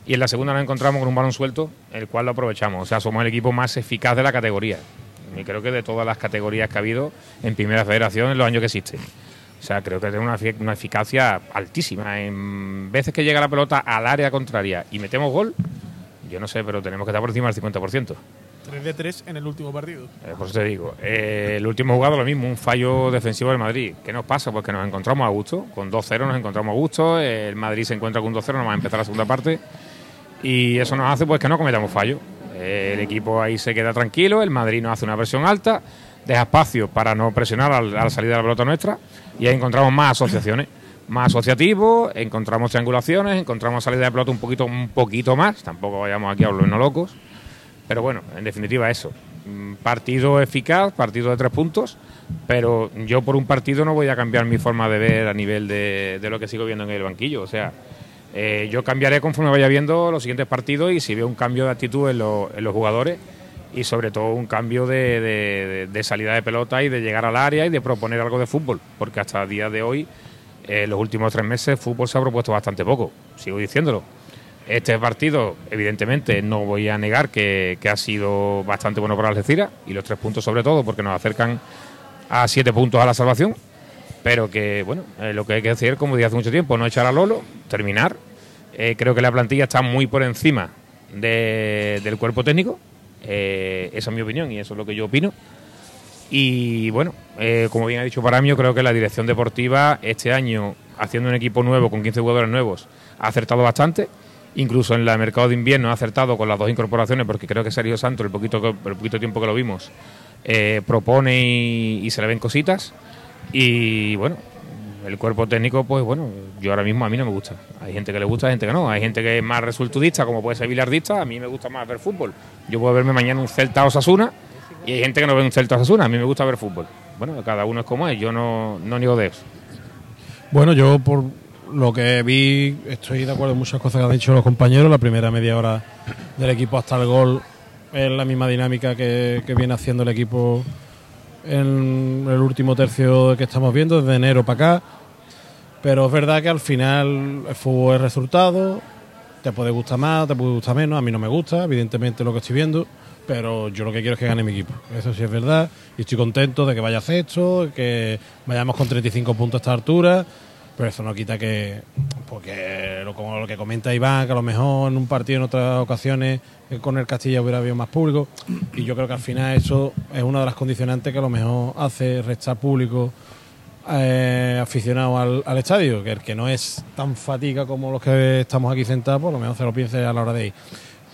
Y en la segunda nos encontramos con un balón suelto, el cual lo aprovechamos. O sea, somos el equipo más eficaz de la categoría. Y creo que de todas las categorías que ha habido en Primera Federación en los años que existe. O sea, creo que tiene una, una eficacia altísima. En veces que llega la pelota al área contraria y metemos gol, yo no sé, pero tenemos que estar por encima del 50%. 3 de 3 en el último partido. Eh, por eso te digo, eh, el último jugado lo mismo, un fallo defensivo del Madrid. ¿Qué nos pasa? Pues que nos encontramos a gusto, con 2-0 nos encontramos a gusto, el Madrid se encuentra con 2-0, nos va a empezar la segunda parte y eso nos hace pues que no cometamos fallo. Eh, el equipo ahí se queda tranquilo, el Madrid nos hace una presión alta, deja espacio para no presionar a la salida de la pelota nuestra y ahí encontramos más asociaciones. Más asociativos, encontramos triangulaciones, encontramos salida de pelota un poquito, un poquito más, tampoco vayamos aquí a volvernos locos, pero bueno, en definitiva eso. Mm, Partido eficaz, partido de tres puntos, pero yo por un partido no voy a cambiar mi forma de ver a nivel de, de lo que sigo viendo en el banquillo. O sea, eh, yo cambiaré conforme vaya viendo los siguientes partidos y si veo un cambio de actitud en, lo- en los jugadores y sobre todo un cambio de, salida de pelota y de llegar al área y de proponer algo de fútbol, porque hasta el día de hoy, eh, los últimos tres meses, fútbol se ha propuesto bastante poco, sigo diciéndolo. Este partido, evidentemente, no voy a negar que ha sido bastante bueno para Algeciras y los tres puntos sobre todo porque nos acercan a siete puntos a la salvación, pero que, bueno, eh, lo que hay que hacer, como dije hace mucho tiempo, no echar a Lolo, terminar. Eh, creo que la plantilla está muy por encima de- del cuerpo técnico, eh, esa es mi opinión y eso es lo que yo opino. Y bueno, como bien ha dicho Paramio, creo que la dirección deportiva este año, haciendo un equipo nuevo con 15 jugadores nuevos, ha acertado bastante. Incluso en el mercado de invierno ha acertado con las dos incorporaciones, porque creo que Sergio Santos, el poquito, el poquito tiempo que lo vimos, propone y se le ven cositas. Y bueno, el cuerpo técnico, pues bueno, yo ahora mismo a mí no me gusta. Hay gente que le gusta, hay gente que no. Hay gente que es más resultudista, como puede ser bilardista. A mí me gusta más ver fútbol. Yo puedo verme mañana un Celta Osasuna y hay gente que no ve un Celta Osasuna. A mí me gusta ver fútbol. Bueno, cada uno es como es. Yo no, no niego de eso. Bueno, yo por lo que vi estoy de acuerdo en muchas cosas que han dicho los compañeros. La primera media hora del equipo hasta el gol es la misma dinámica que, que viene haciendo el equipo en el último tercio que estamos viendo, desde enero para acá. Pero es verdad que al final el fútbol es resultado, te puede gustar más, te puede gustar menos, a mí no me gusta, evidentemente lo que estoy viendo, pero yo lo que quiero es que gane mi equipo. Eso sí es verdad, y estoy contento de que vaya sexto, que vayamos con 35 puntos a esta altura, pero eso no quita que, porque lo, como lo que comenta Iván, que a lo mejor en un partido en otras ocasiones eh, con el Castilla hubiera habido más público, y yo creo que al final eso es una de las condicionantes que a lo mejor hace restar público eh, aficionado al, estadio, que el que no es tan fatiga como los que estamos aquí sentados, pues a lo mejor se lo piense a la hora de ir.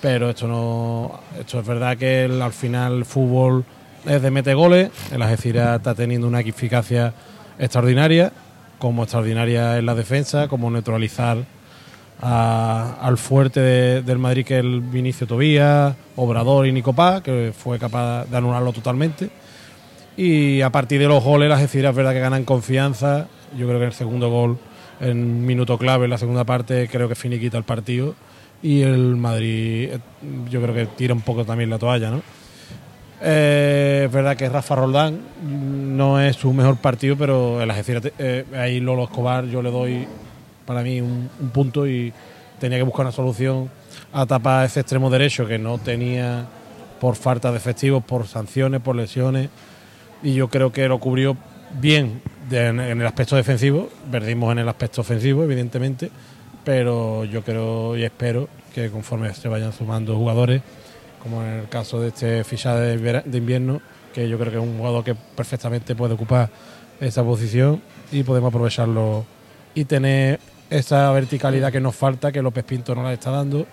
Pero esto no, esto es verdad que al final el fútbol es de mete goles, el Algeciras está teniendo una eficacia extraordinaria, como extraordinaria en la defensa, como neutralizar al fuerte de- del Madrid que es el Vinicio Tobías, Obrador y Nico Paz, que fue capaz de anularlo totalmente. Y a partir de los goles, las Algeciras verdad que ganan confianza. Yo creo que el segundo gol, en minuto clave, en la segunda parte, creo que finiquita el partido. Y el Madrid, eh, yo creo que tira un poco también la toalla, ¿no? Eh, es verdad que Rafa Roldán no es su mejor partido, pero el Algeciras, eh, ahí Lolo Escobar yo le doy para mí un, un punto y tenía que buscar una solución a tapar ese extremo derecho que no tenía por falta de efectivos, por sanciones, por lesiones. Y yo creo que lo cubrió bien en el aspecto defensivo, perdimos en el aspecto ofensivo, evidentemente, pero yo creo y espero que conforme se vayan sumando jugadores, como en el caso de este fichaje de, invierno, que yo creo que es un jugador que perfectamente puede ocupar esa posición y podemos aprovecharlo y tener esa verticalidad que nos falta, que López Pinto no la está dando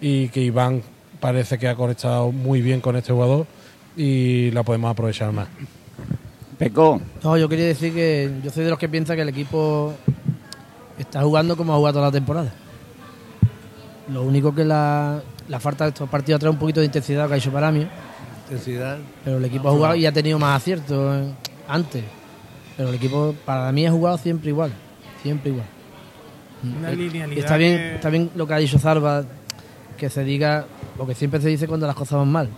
y que Iván parece que ha conectado muy bien con este jugador y la podemos aprovechar más. Peco, No, yo quería decir que yo soy de los que piensa que el equipo está jugando como ha jugado toda la temporada. Lo único que la, la falta de estos partidos trae un poquito de intensidad que ha hecho para mí. Intensidad. Pero el equipo ha jugado y ha tenido más aciertos eh, antes. Pero el equipo para mí ha jugado siempre igual. Siempre igual. Una Eh, linealidad y está bien, que- está bien lo que ha dicho Zarba, que se diga lo que siempre se dice cuando las cosas van mal.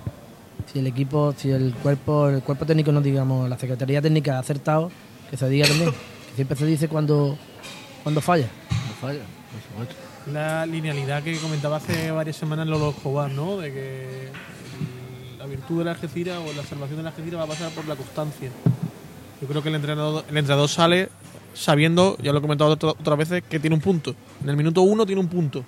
Si el equipo, si el cuerpo, el cuerpo técnico, no digamos, la Secretaría Técnica ha acertado, que se diga también. Que siempre se dice cuando, cuando falla. No falla, por supuesto. La linealidad que comentaba hace varias semanas Lolo Escobar, ¿no? De que la virtud de la Algeciras o la salvación de la Algeciras va a pasar por la constancia. Yo creo que el entrenador, el entrenador sale sabiendo, ya lo he comentado otra- otras veces, que tiene un punto. En el minuto uno tiene un punto.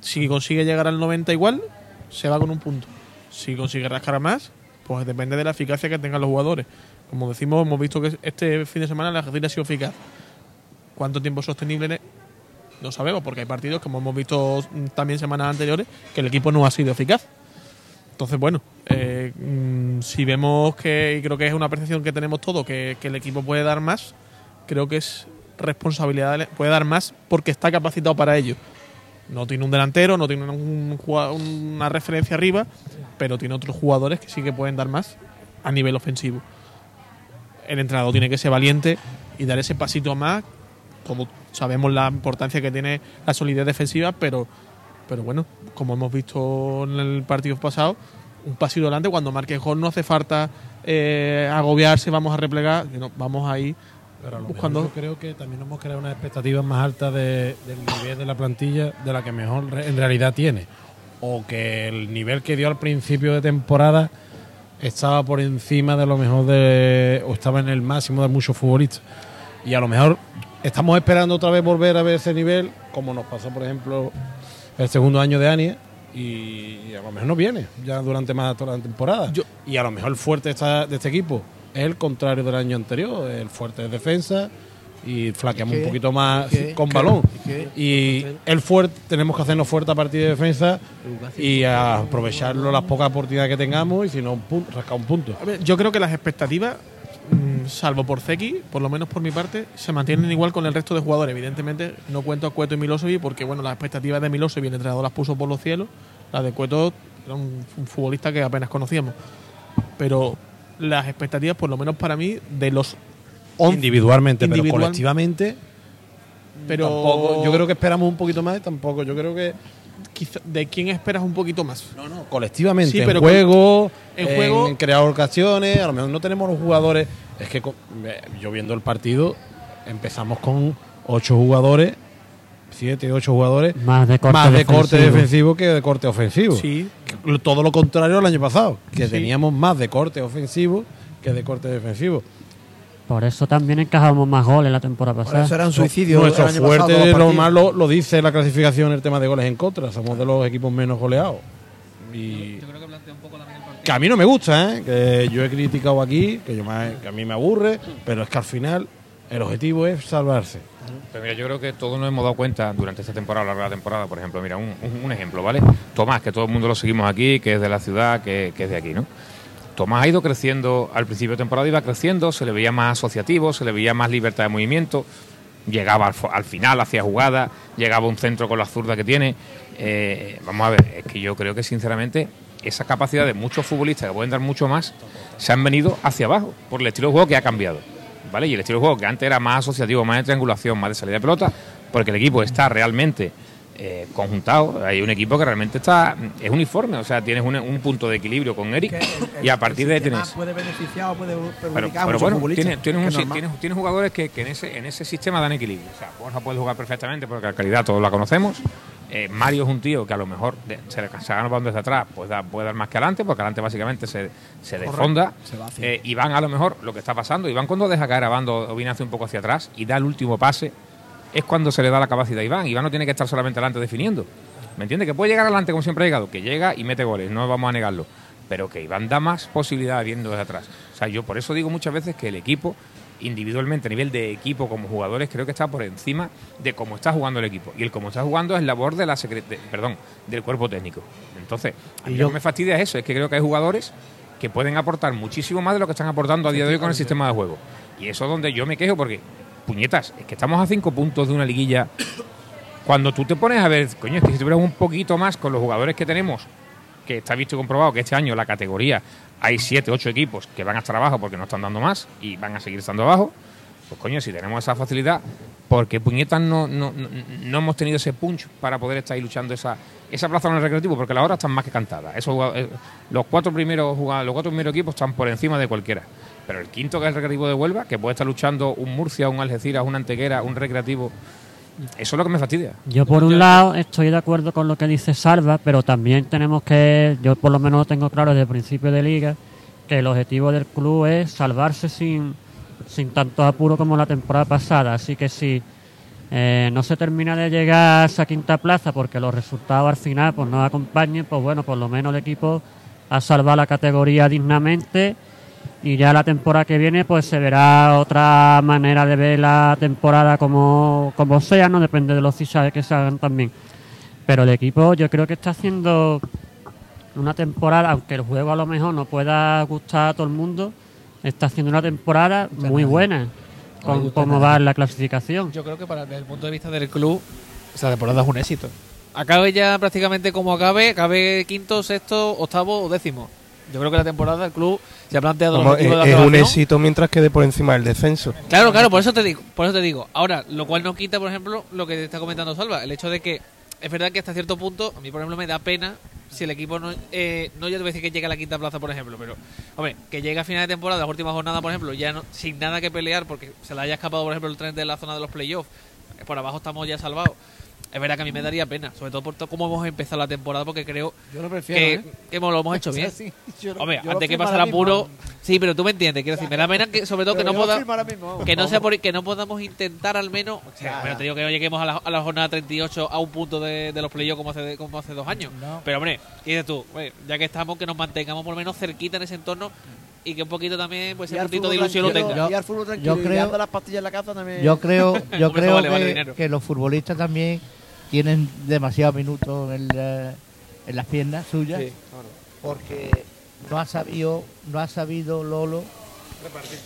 Si consigue llegar al 90 igual, se va con un punto. Si consigue rascar más, pues depende de la eficacia que tengan los jugadores. Como decimos, hemos visto que este fin de semana la Algeciras ha sido eficaz. ¿Cuánto tiempo sostenible? No sabemos, porque hay partidos, como hemos visto también semanas anteriores, que el equipo no ha sido eficaz. Entonces, bueno, eh, mm, si vemos que, y creo que es una percepción que tenemos todos, que, el equipo puede dar más, creo que es responsabilidad, de- puede dar más porque está capacitado para ello. No tiene un delantero, no tiene un una referencia arriba, pero tiene otros jugadores que sí que pueden dar más a nivel ofensivo. El entrenador tiene que ser valiente y dar ese pasito más. Como sabemos la importancia que tiene la solidez defensiva, pero, pero bueno, como hemos visto en el partido pasado, un pasito adelante cuando marque el gol no hace falta eh, agobiarse, vamos a replegar, sino vamos ahí Pero a lo mejor buscando. yo creo que también hemos creado unas expectativas más altas de- del nivel de la plantilla de la que mejor en realidad tiene. O que el nivel que dio al principio de temporada estaba por encima de lo mejor de. o estaba en el máximo de muchos futbolistas. Y a lo mejor estamos esperando otra vez volver a ver ese nivel, como nos pasó, por ejemplo, el segundo año de Ania. Y a lo mejor no viene ya durante más toda la temporada. y a lo mejor el fuerte de, esta- de este equipo es el contrario del año anterior. El fuerte de defensa y flaqueamos Es que- un poquito más es con balón. es y el fuerte, tenemos que hacernos fuerte a partir de defensa y aprovecharlo las pocas oportunidades que tengamos y si no, un punto, rascar un punto. A ver, yo creo que las expectativas, salvo por Zeki, por lo menos por mi parte, se mantienen igual con el resto de jugadores. Evidentemente, no cuento a Cueto y Milosevic porque, bueno, las expectativas de Milosevic el entrenador las puso por los cielos. Las de Cueto era un, un futbolista que apenas conocíamos. Pero las expectativas, por lo menos para mí, de los 11 individualmente, pero individual- colectivamente. Pero tampoco- yo creo que esperamos un poquito más tampoco. Yo creo que quizá- ¿De quién esperas un poquito más? No, no, colectivamente, Sí, en pero juego, en en, juego- en crear ocasiones, a lo mejor no tenemos los jugadores. Es que eh, yo viendo el partido, empezamos con ocho jugadores, siete, ocho jugadores, Más de corte más de defensivo. corte defensivo que de corte ofensivo. Sí. Todo lo contrario al año pasado, que Sí. teníamos más de corte ofensivo que de corte defensivo. Por eso también encajamos más goles la temporada Por pasada. eso era un suicidio. Nuestro el año pasado, fuerte los partidos. normal lo, lo dice la clasificación el tema de goles en contra. Somos de los equipos menos goleados. Y Yo creo que plantea un poco también el partido. que a mí no me gusta, ¿eh? que yo he criticado aquí, que, yo me- que a mí me aburre, pero es que al final el objetivo es salvarse. Pero mira, yo creo que todos nos hemos dado cuenta durante esta temporada, a lo largo de la temporada, por ejemplo, mira, un, un- un ejemplo, ¿vale? Tomás, que todo el mundo lo seguimos aquí, que es de la ciudad, que, que es de aquí, ¿no? Tomás ha ido creciendo, al principio de temporada iba creciendo, se le veía más asociativo, se le veía más libertad de movimiento, llegaba al, al final, hacía jugada, llegaba un centro con la zurda que tiene. Eh, vamos a ver, es que yo creo que sinceramente esa capacidad de muchos futbolistas que pueden dar mucho más se han venido hacia abajo por el estilo de juego que ha cambiado. ¿Vale? Y el estilo de juego que antes era más asociativo, más de triangulación, más de salida de pelota, porque el equipo está realmente eh, conjuntado. Hay un equipo que realmente está es uniforme, o sea, tienes un, un punto de equilibrio con Eric y a partir de ahí tienes. puede beneficiar o puede Pero, perjudicar pero muchos bueno, tienes, tienes, un tienes- tienes jugadores que, que en, ese, en ese sistema dan equilibrio. O sea, Borja puede jugar perfectamente porque la calidad todos la conocemos. Eh, Mario es un tío que a lo mejor de- se, le- se gana el balón desde atrás, pues da- puede dar más que adelante, porque adelante básicamente se, se desfonda. Eh, Iván a lo mejor lo que está pasando, Iván cuando deja caer a Bando o viene hace un poco hacia atrás y da el último pase, es cuando se le da la capacidad a Iván. Iván no tiene que estar solamente adelante definiendo. ¿Me entiendes? Que puede llegar adelante como siempre ha llegado, que llega y mete goles, no vamos a negarlo. Pero que Iván da más posibilidades viendo desde atrás. O sea, yo por eso digo muchas veces que el equipo, individualmente, a nivel de equipo como jugadores, creo que está por encima de cómo está jugando el equipo. Y el cómo está jugando es labor de la de- perdón, del cuerpo técnico. Entonces, a mí lo que me fastidia es eso, es que creo que hay jugadores que pueden aportar muchísimo más de lo que están aportando a día de hoy con el sistema de juego. Y eso es donde yo me quejo porque, puñetas, es que estamos a cinco puntos de una liguilla. Cuando tú te pones a ver, coño, es que si tuviéramos un poquito más con los jugadores que tenemos, que está visto y comprobado que este año la categoría hay siete, ocho equipos que van a estar abajo porque no están dando más y van a seguir estando abajo, pues coño, si tenemos esa facilidad, porque puñetas no, no, no, hemos tenido ese punch para poder estar ahí luchando esa, esa plaza en el recreativo, porque las horas están más que cantadas. Esos eh, los cuatro primeros los cuatro primeros equipos están por encima de cualquiera. Pero el quinto, que es el recreativo de Huelva, que puede estar luchando un Murcia, un Algeciras, un Antequera, un recreativo, eso es lo que me fastidia. Yo por un lado estoy de acuerdo con lo que dice Salva, pero también tenemos que, yo por lo menos lo tengo claro desde el principio de liga, que el objetivo del club es salvarse sin, sin tantos apuros como la temporada pasada. Así que si eh, no se termina de llegar a esa quinta plaza porque los resultados al final pues no acompañen, pues bueno, por lo menos el equipo ha salvado la categoría dignamente y ya la temporada que viene pues se verá otra manera de ver la temporada como, como sea, no depende de los fichajes que se hagan también. Pero el equipo yo creo que está haciendo una temporada, aunque el juego a lo mejor no pueda gustar a todo el mundo, está haciendo una temporada muy buena con cómo va la clasificación. Yo creo que para desde el punto de vista del club, esa temporada es un éxito. Acabe ya prácticamente como acabe, acabe quinto, sexto, octavo o décimo. Yo creo que la temporada del club se ha planteado los es, un éxito mientras quede por encima del descenso. Claro, claro, por eso te digo, por eso te digo. Ahora, lo cual no quita, por ejemplo, lo que te está comentando Salva, el hecho de que es verdad que hasta cierto punto, a mí por ejemplo me da pena si el equipo no, eh, no ya te voy a decir que llegue a la quinta plaza, por ejemplo, pero hombre, que llegue a final de temporada, las últimas jornadas, por ejemplo, ya no, sin nada que pelear porque se le haya escapado, por ejemplo, el tren de la zona de los playoffs, eh, por abajo estamos ya salvados. Es verdad que a mí me daría pena, sobre todo por to- cómo hemos empezado la temporada, porque creo Yo lo prefiero, que, ¿eh? que lo hemos hecho bien. sí, yo Hombre, yo antes que pasar apuro. Sí, pero tú me entiendes, quiero decir, me da pena que, sobre todo, que no yo ahora mismo, que no sea por, que no podamos intentar al menos. O sea, bueno, te digo que no lleguemos a la, a la jornada 38 a un punto de, de los playoffs como hace, como hace dos años. No. Pero, hombre, ¿qué dices tú? Oye, ya que estamos, que nos mantengamos por lo menos cerquita en ese entorno y que un poquito también, pues, ese puntito de ilusión lo tenga. Y al fútbol tranquilo. yo y creo- dejando las pastillas en la casa también. Yo creo, yo Hombre, creo vale, que, vale dinero. que los futbolistas también tienen demasiados minutos en, la- en las piernas suyas Sí, porque no ha sabido, no ha sabido Lolo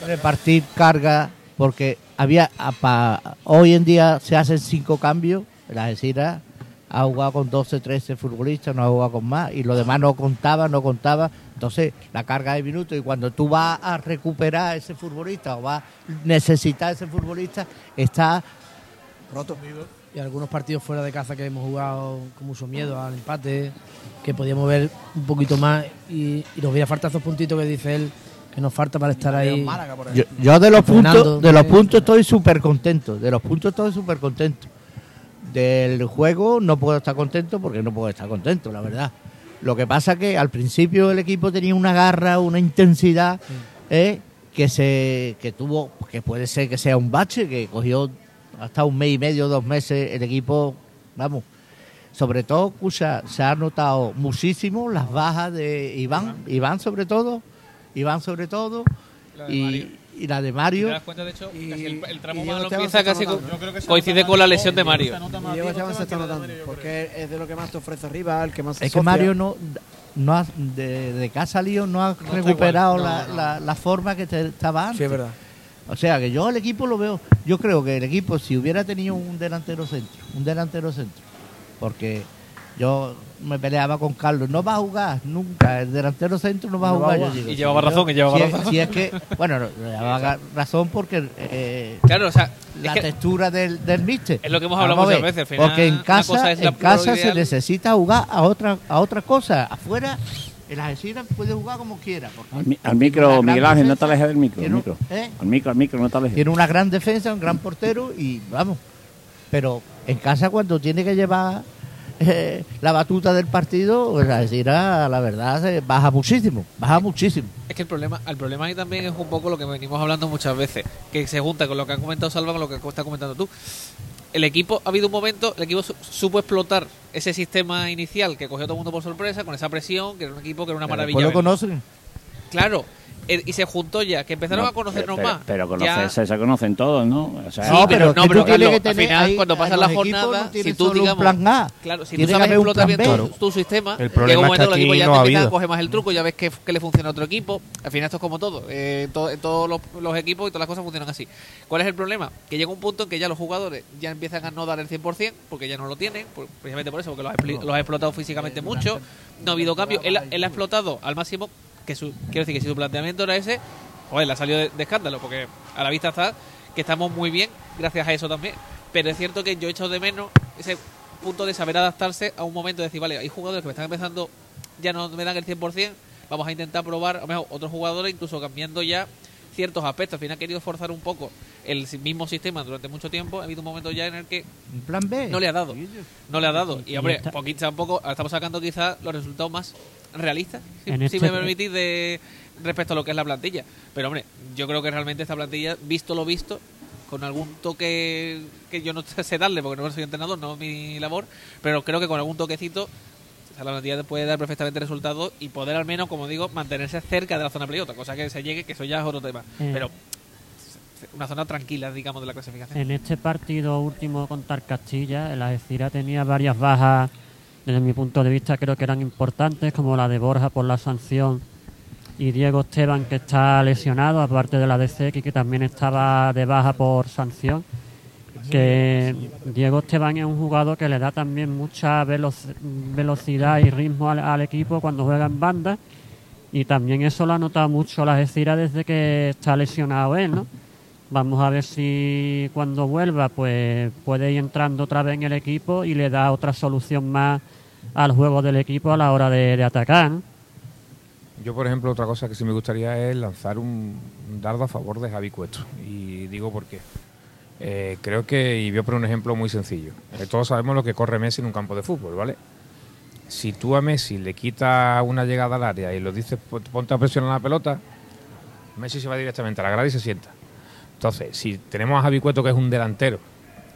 repartir carga porque había a pa- hoy en día se hacen cinco cambios, la Algeciras ha jugado con 12, 13 futbolistas, no ha jugado con más y lo demás no contaba, no contaba. Entonces, la carga de minutos y cuando tú vas a recuperar ese futbolista o vas a necesitar ese futbolista, está Roto. Y algunos partidos fuera de casa que hemos jugado con mucho miedo al empate, que podíamos ver un poquito más y, y nos hubiera falta esos puntitos que dice él que nos falta para estar ahí. Málaga, por Yo, ejemplo. yo de los Fernando, puntos, de los puntos estoy súper contento. De los puntos estoy súper contento. Del juego no puedo estar contento porque no puedo estar contento, la verdad. Lo que pasa que al principio el equipo tenía una garra, una intensidad eh, que se que tuvo, que puede ser que sea un bache, que cogió hasta un mes y medio, dos meses el equipo, vamos. Sobre todo, escucha, se ha notado muchísimo las bajas de Iván, Iván sobre todo, Iván sobre todo, La de Mario. y, y la de ¿Te Mario. das cuenta, de hecho? Y- casi el, el tramo Esteban empieza casi notando. co- Yo creo que se coincide con la lesión de Mario. Y Diego Esteban se está notando. Porque es de lo que más te ofrece arriba, el que más se Es que. Mario no, no ha, de, de que ha salido no ha recuperado igual. la, no. la- la forma que te- estaba antes. Sí, es verdad. O sea que yo el equipo lo veo, yo creo que el equipo si hubiera tenido un delantero centro, un delantero centro, porque yo me peleaba con Carlos, no va a jugar nunca, el delantero centro no va a No va a jugar. yo jugar. digo, Y si llevaba yo- razón, y llevaba si es- razón. Si es que, bueno, no, llevaba razón porque eh, Claro, o sea, la es que- textura del, del míster. Es lo que hemos hablado muchas veces, al final, porque en casa, es en casa se necesita jugar a otra, a otra cosa. Afuera, el Algeciras puede jugar como quiera. porque Al, mi- al micro, Miguel Ángel, no te alejes del micro. Tiene Al un- micro, ¿eh? al micro, al micro, no te alejes. Tiene una gran defensa, un gran portero y vamos. Pero en casa cuando tiene que llevar eh, la batuta del partido, pues Algeciras, la verdad, se baja muchísimo. Baja muchísimo. Es que el problema, el problema ahí también es un poco lo que venimos hablando muchas veces, que se junta con lo que ha comentado Salva con lo que estás comentando tú. El equipo, ha habido un momento, el equipo su- supo explotar ese sistema inicial que cogió a todo el mundo por sorpresa, con esa presión, que era un equipo que era una maravilla. lo conocen. Claro, y se juntó ya, que empezaron No, a conocernos pero, más. Pero Ya- conocerse, se conocen todos, ¿no? O sea, Sí, no, pero- pero, no, pero Carlos, que al final, ahí- cuando a pasa los la equipos jornada, no si tú, digamos, plan A. Claro, si tú sabes explotar plan bien B. tu, tu sistema, El llega problema un es momento que que el equipo ya no te empieza a coger más el truco, ya ves que, que le funciona a otro equipo. Al final esto es como todo, eh, to- en todos los, los equipos y todas las cosas funcionan así. ¿Cuál es el problema? Que llega un punto en que ya los jugadores ya empiezan a no dar el 100% porque ya no lo tienen, precisamente por eso, porque los ha, expli- los ha explotado físicamente mucho, no ha habido cambio, él ha explotado al máximo, que su, quiero decir que si su planteamiento era ese, joder, le ha salido de, de escándalo, porque a la vista está que estamos muy bien gracias a eso también. Pero es cierto que yo he echado de menos ese punto de saber adaptarse a un momento de decir, vale, hay jugadores que me están empezando, ya no me dan el 100%, vamos a intentar probar, a lo mejor otros jugadores, incluso cambiando ya ciertos aspectos. Al final ha querido forzar un poco el mismo sistema durante mucho tiempo. Ha habido un momento ya en el que Un plan B. no le ha dado. No le ha dado. Y, hombre, poquito tampoco estamos sacando quizás los resultados más realistas, si, si este- me permitís, de, respecto a lo que es la plantilla. Pero, hombre, yo creo que realmente esta plantilla, visto lo visto, con algún toque que yo no sé darle, porque no soy entrenador, no es mi labor, pero creo que con algún toquecito sea, la plantilla puede dar perfectamente resultados y poder al menos, como digo, mantenerse cerca de la zona play, otra cosa que se llegue, que eso ya es otro tema. Eh. Pero una zona tranquila, digamos, de la clasificación. En este partido último contra Castilla, el Algeciras tenía varias bajas, desde mi punto de vista creo que eran importantes, como la de Borja por la sanción y Diego Esteban que está lesionado, aparte de la de Zeki que también estaba de baja por sanción. Que Diego Esteban es un jugador que le da también mucha velo- velocidad y ritmo al, al equipo cuando juega en banda y también eso lo ha notado mucho la Algeciras desde que está lesionado él, ¿no? Vamos a ver si cuando vuelva pues puede ir entrando otra vez en el equipo y le da otra solución más al juego del equipo a la hora de, de atacar. Yo, por ejemplo, otra cosa que sí me gustaría es lanzar un, un dardo a favor de Javi Cueto. Y digo por qué. Eh, creo que, y voy a poner un ejemplo muy sencillo. Eh, todos sabemos lo que corre Messi en un campo de fútbol, ¿vale? Si tú a Messi le quitas una llegada al área y lo dices, "Pon- ponte a presionar la pelota, Messi se va directamente a la grada y se sienta. Entonces, si tenemos a Javi Cueto, que es un delantero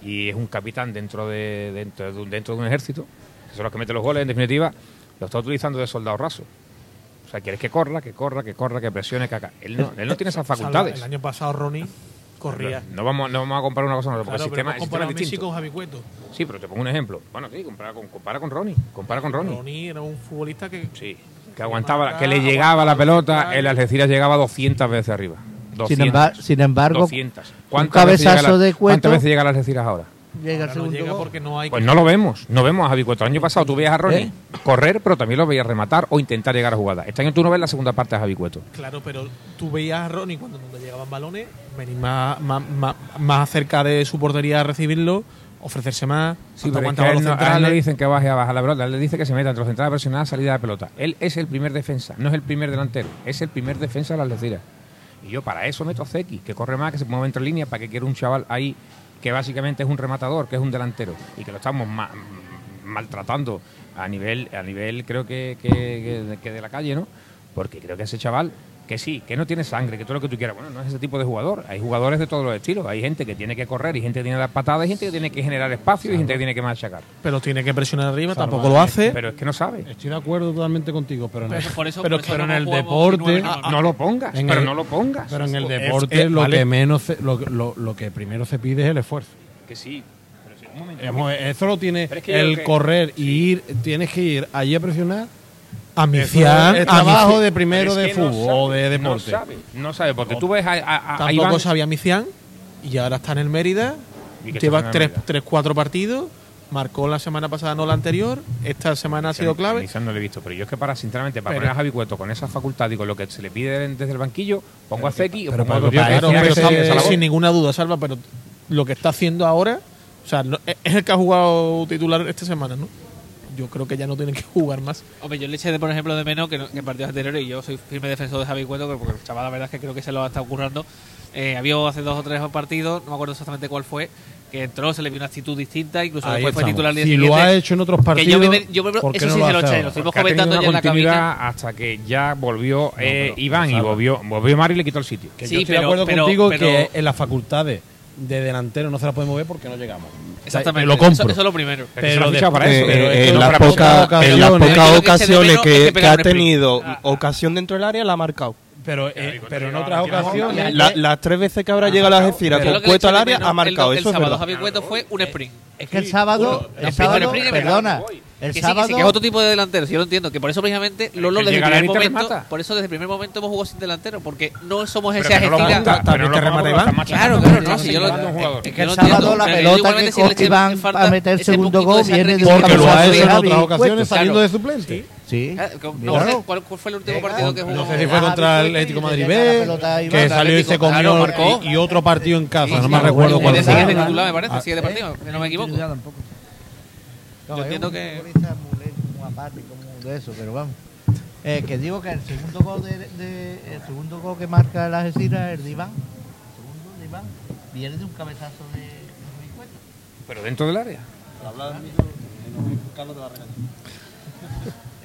y es un capitán dentro de, dentro de, dentro de un ejército, que son los que meten los goles, en definitiva, lo está utilizando de soldado raso. O sea, quieres que corra, que corra, que corra, que presione, que haga. Él no, él no tiene esas facultades. El año pasado Ronnie corría. No vamos, no vamos a comparar una cosa con otra, porque Claro, el sistema, el sistema es distinto. con Javi Cueto. Sí, pero te pongo un ejemplo. Bueno, sí, compara con, compara con Ronnie. Compara con Ronnie. Ronnie era un futbolista que Sí. Que aguantaba, que le llegaba la pelota, el Algeciras llegaba 200 veces arriba. 200. Sin, embar- sin embargo, 200. un ¿Cuántas veces llega cabezazo la- de ¿Cuántas Cueto veces llega el Algeciras ahora? Llega el no llega porque no hay Pues no lo vemos, no vemos a Javi Cueto. El año pasado tú veías a Ronnie ¿Eh? correr, pero también lo veías rematar o intentar llegar a jugada. Este año tú no ves la segunda parte de Javi Cueto. Claro, pero tú veías a Ronnie cuando no le llegaban balones, venir más, más, más, más cerca de su portería a recibirlo, ofrecerse más, Sí, pero es que a los no, a él no le dicen que baje a bajar la pelota, él le dice que se meta entre los centrales a presionar, salida de pelota. Él es el primer defensa, no es el primer delantero, es el primer defensa de la Algeciras. Y yo para eso meto a Zeki, que corre más, que se mueve entre líneas, para que quiera un chaval ahí que básicamente es un rematador, que es un delantero, y que lo estamos ma- maltratando a nivel, a nivel creo que- que- que de la calle, ¿no? Porque creo que ese chaval, que sí, que no tiene sangre, que todo lo que tú quieras, bueno, no es ese tipo de jugador. Hay jugadores de todos los estilos. Hay gente que tiene que correr, y gente que tiene que dar patadas, y gente que tiene que generar espacio, y gente que tiene que machacar. Pero tiene que presionar arriba, Salva, tampoco lo hace. Pero es que no sabe. Estoy de acuerdo totalmente contigo, pero en el, Por eso, Pero- por eso pero en no el deporte- Ah. No lo pongas, En pero el- no lo pongas. pero en el deporte es- lo vale. que menos se- lo, lo- lo que primero se pide es el esfuerzo. que sí. Pero un momento. Eso lo tiene Pero es que el que- correr y ir, tienes que ir allí a presionar. A mi Eso es trabajo de primero de no fútbol sabe, o de No deporte. sabe, no sabe, porque tú ves a, a, a- a Tampoco Iván sabía Micián y ahora está en el Mérida. ¿Y qué está Lleva tres, Mérida? tres, cuatro partidos. Marcó la semana pasada, no la anterior. Esta semana ha sido clave. Quizás no lo he visto, pero yo es que para, sinceramente, para Pero- poner a Javi Cueto con esa facultad y con lo que se le pide desde el banquillo, pongo a Zeki o pero pongo a sin ninguna duda, Salva, pero lo que está haciendo ahora, o sea, no- es el que ha jugado titular esta semana, ¿no? Yo creo que ya no tiene que jugar más. Hombre, yo le eché, de, por ejemplo, de menos que, no- que en partidos anteriores, y yo soy firme defensor de Javi Cueto, que- porque el chaval, la verdad es que creo que se lo ha estado currando. Eh, había hace dos o tres partidos, no me acuerdo exactamente cuál fue, que entró, se le vio una actitud distinta, incluso Ahí después fue estamos. titular el día Si lo ha hecho en otros que partidos, yo, me- yo me- ¿por qué eso no sí lo se lo eché, lo estuvimos comentando ya en la cabina. hasta que ya volvió eh, pero- Iván y volvió, volvió Mari y le quitó el sitio. Que Sí, yo estoy pero- de acuerdo pero- contigo pero- que en las facultades de delantero no se las podemos ver porque no llegamos. Exactamente, lo compro. Eso, eso es lo primero. Pero de- Eh, eh, es en las pocas ocasiones- que ha tenido Ah. ocasión dentro del área la ha marcado. Pero, eh, pero en otras la ocasiones. La- las tres veces que habrá llegado la Algeciras con Cueto al área ha el- marcado, el eso es sábado verdad. Javi Cueto fue un sprint. Es que el sábado, el el sábado, sprint es perdona. El que sí, que sábado, sí, que es otro tipo de delantero, si yo lo entiendo, que por eso precisamente Lolo desde el primer momento, remata. por eso desde el primer momento hemos jugado sin delantero, porque no somos ese Ta- también te remata Iván. Claro, claro, no, si yo lo es que el sábado la pelota que coge Iván falta a meter el segundo gol viene de. Porque lo ha hecho en otras ocasiones saliendo claro. de suplente. Sí, Ah, No sé cuál, fue el último partido que jugó. No sé si fue contra el Atlético Madrid B, que salió y se claro, comió marcó. y, otro partido en casa, no me recuerdo cuál fue. sigue de titular, me parece, sigue de partido, no me equivoco. tampoco. No, Yo entiendo un que- muy apático, muy de eso, pero vamos. Eh, que digo que el segundo gol de, de- el segundo gol que marca el Algeciras, el de Iván, el segundo de Iván, viene de un cabezazo de Cueto. Pero dentro del área.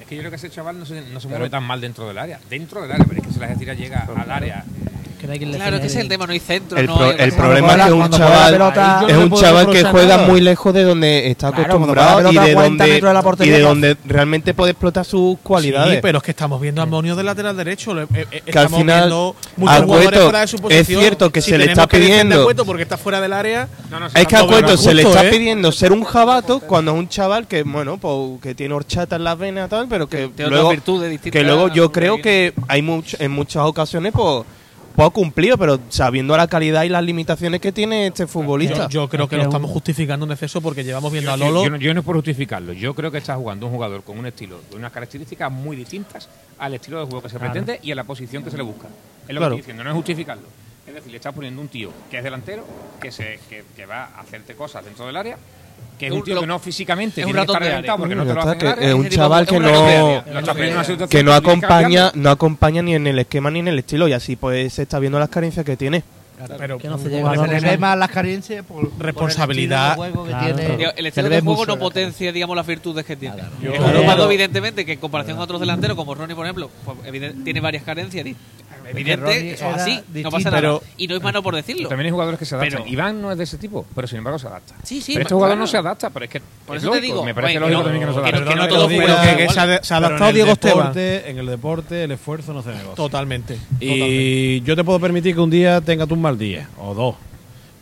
Es que yo creo que ese chaval no se, no se mueve tan mal dentro del área. Dentro del área, pero es que si la Algeciras llega al área Que no hay quien le Claro, es que ese es el frene. tema, no hay centro. El, no pro- hay el problema es que un chaval pelota- es un chaval que juega nada. muy lejos de donde está acostumbrado y de a 40 donde de la y de ¿qué donde realmente puede explotar sus cualidades. Sí, pero es que estamos viendo armonio del lateral derecho. Eh, eh, Que al final, viendo muchos a jugadores Cueto, fuera de su es cierto que Si se le está a pidiendo- Cueto porque está fuera del área. No, Es que a Cueto se le está ¿eh? pidiendo ser un jabato cuando es un chaval que, bueno, pues, que tiene horchata en las venas y tal, pero que luego, que luego yo a- creo que hay much- en muchas ocasiones, pues, ha cumplido, pero sabiendo la calidad y las limitaciones que tiene este futbolista. Yo, yo creo Es que que lo estamos justificando en exceso porque llevamos viendo Yo, a yo- Lolo. yo no, yo no es por justificarlo. Yo creo que está jugando un jugador con un estilo, de unas características muy distintas al estilo de juego que se Claro. pretende y a la posición que se le busca. Es lo Claro. que estoy diciendo, no es justificarlo. Es decir, le estás poniendo un tío que es delantero, que, se, que, que va a hacerte cosas dentro del área, que es un tío lo- que no físicamente es un ratón de área. porque no Ya te lo está, hacen en el que es un chaval que no, que no acompaña, no acompaña ni en el esquema ni en el estilo y así pues se está viendo las carencias que tiene. pero Que no se un llega jugador a Se le ve más las carencias por Responsabilidad. por el estilo de juego que Claro. tiene. Digo, El Se le estilo ve de juego mucho no potencia, digamos, las virtudes que tiene. Yo- Es normado, Claro. evidentemente, que en comparación a otros delanteros, como Ronnie, por ejemplo, pues, tiene varias carencias. Evidente, eso es así, no pasa nada. Pero- y no es mano por decirlo. También hay jugadores que se adaptan. Pero- Iván no es de ese tipo, pero sin embargo se adapta. Sí, sí, pero este claro. jugador no se adapta, pero es que Por es eso te digo, me parece oye, lógico que también que no se no- que no- no que diga, se ha, se adaptado Diego Esteban. En el deporte el esfuerzo no se negocia. Totalmente. Y yo te puedo permitir que un día tengas tú un mal día, o dos.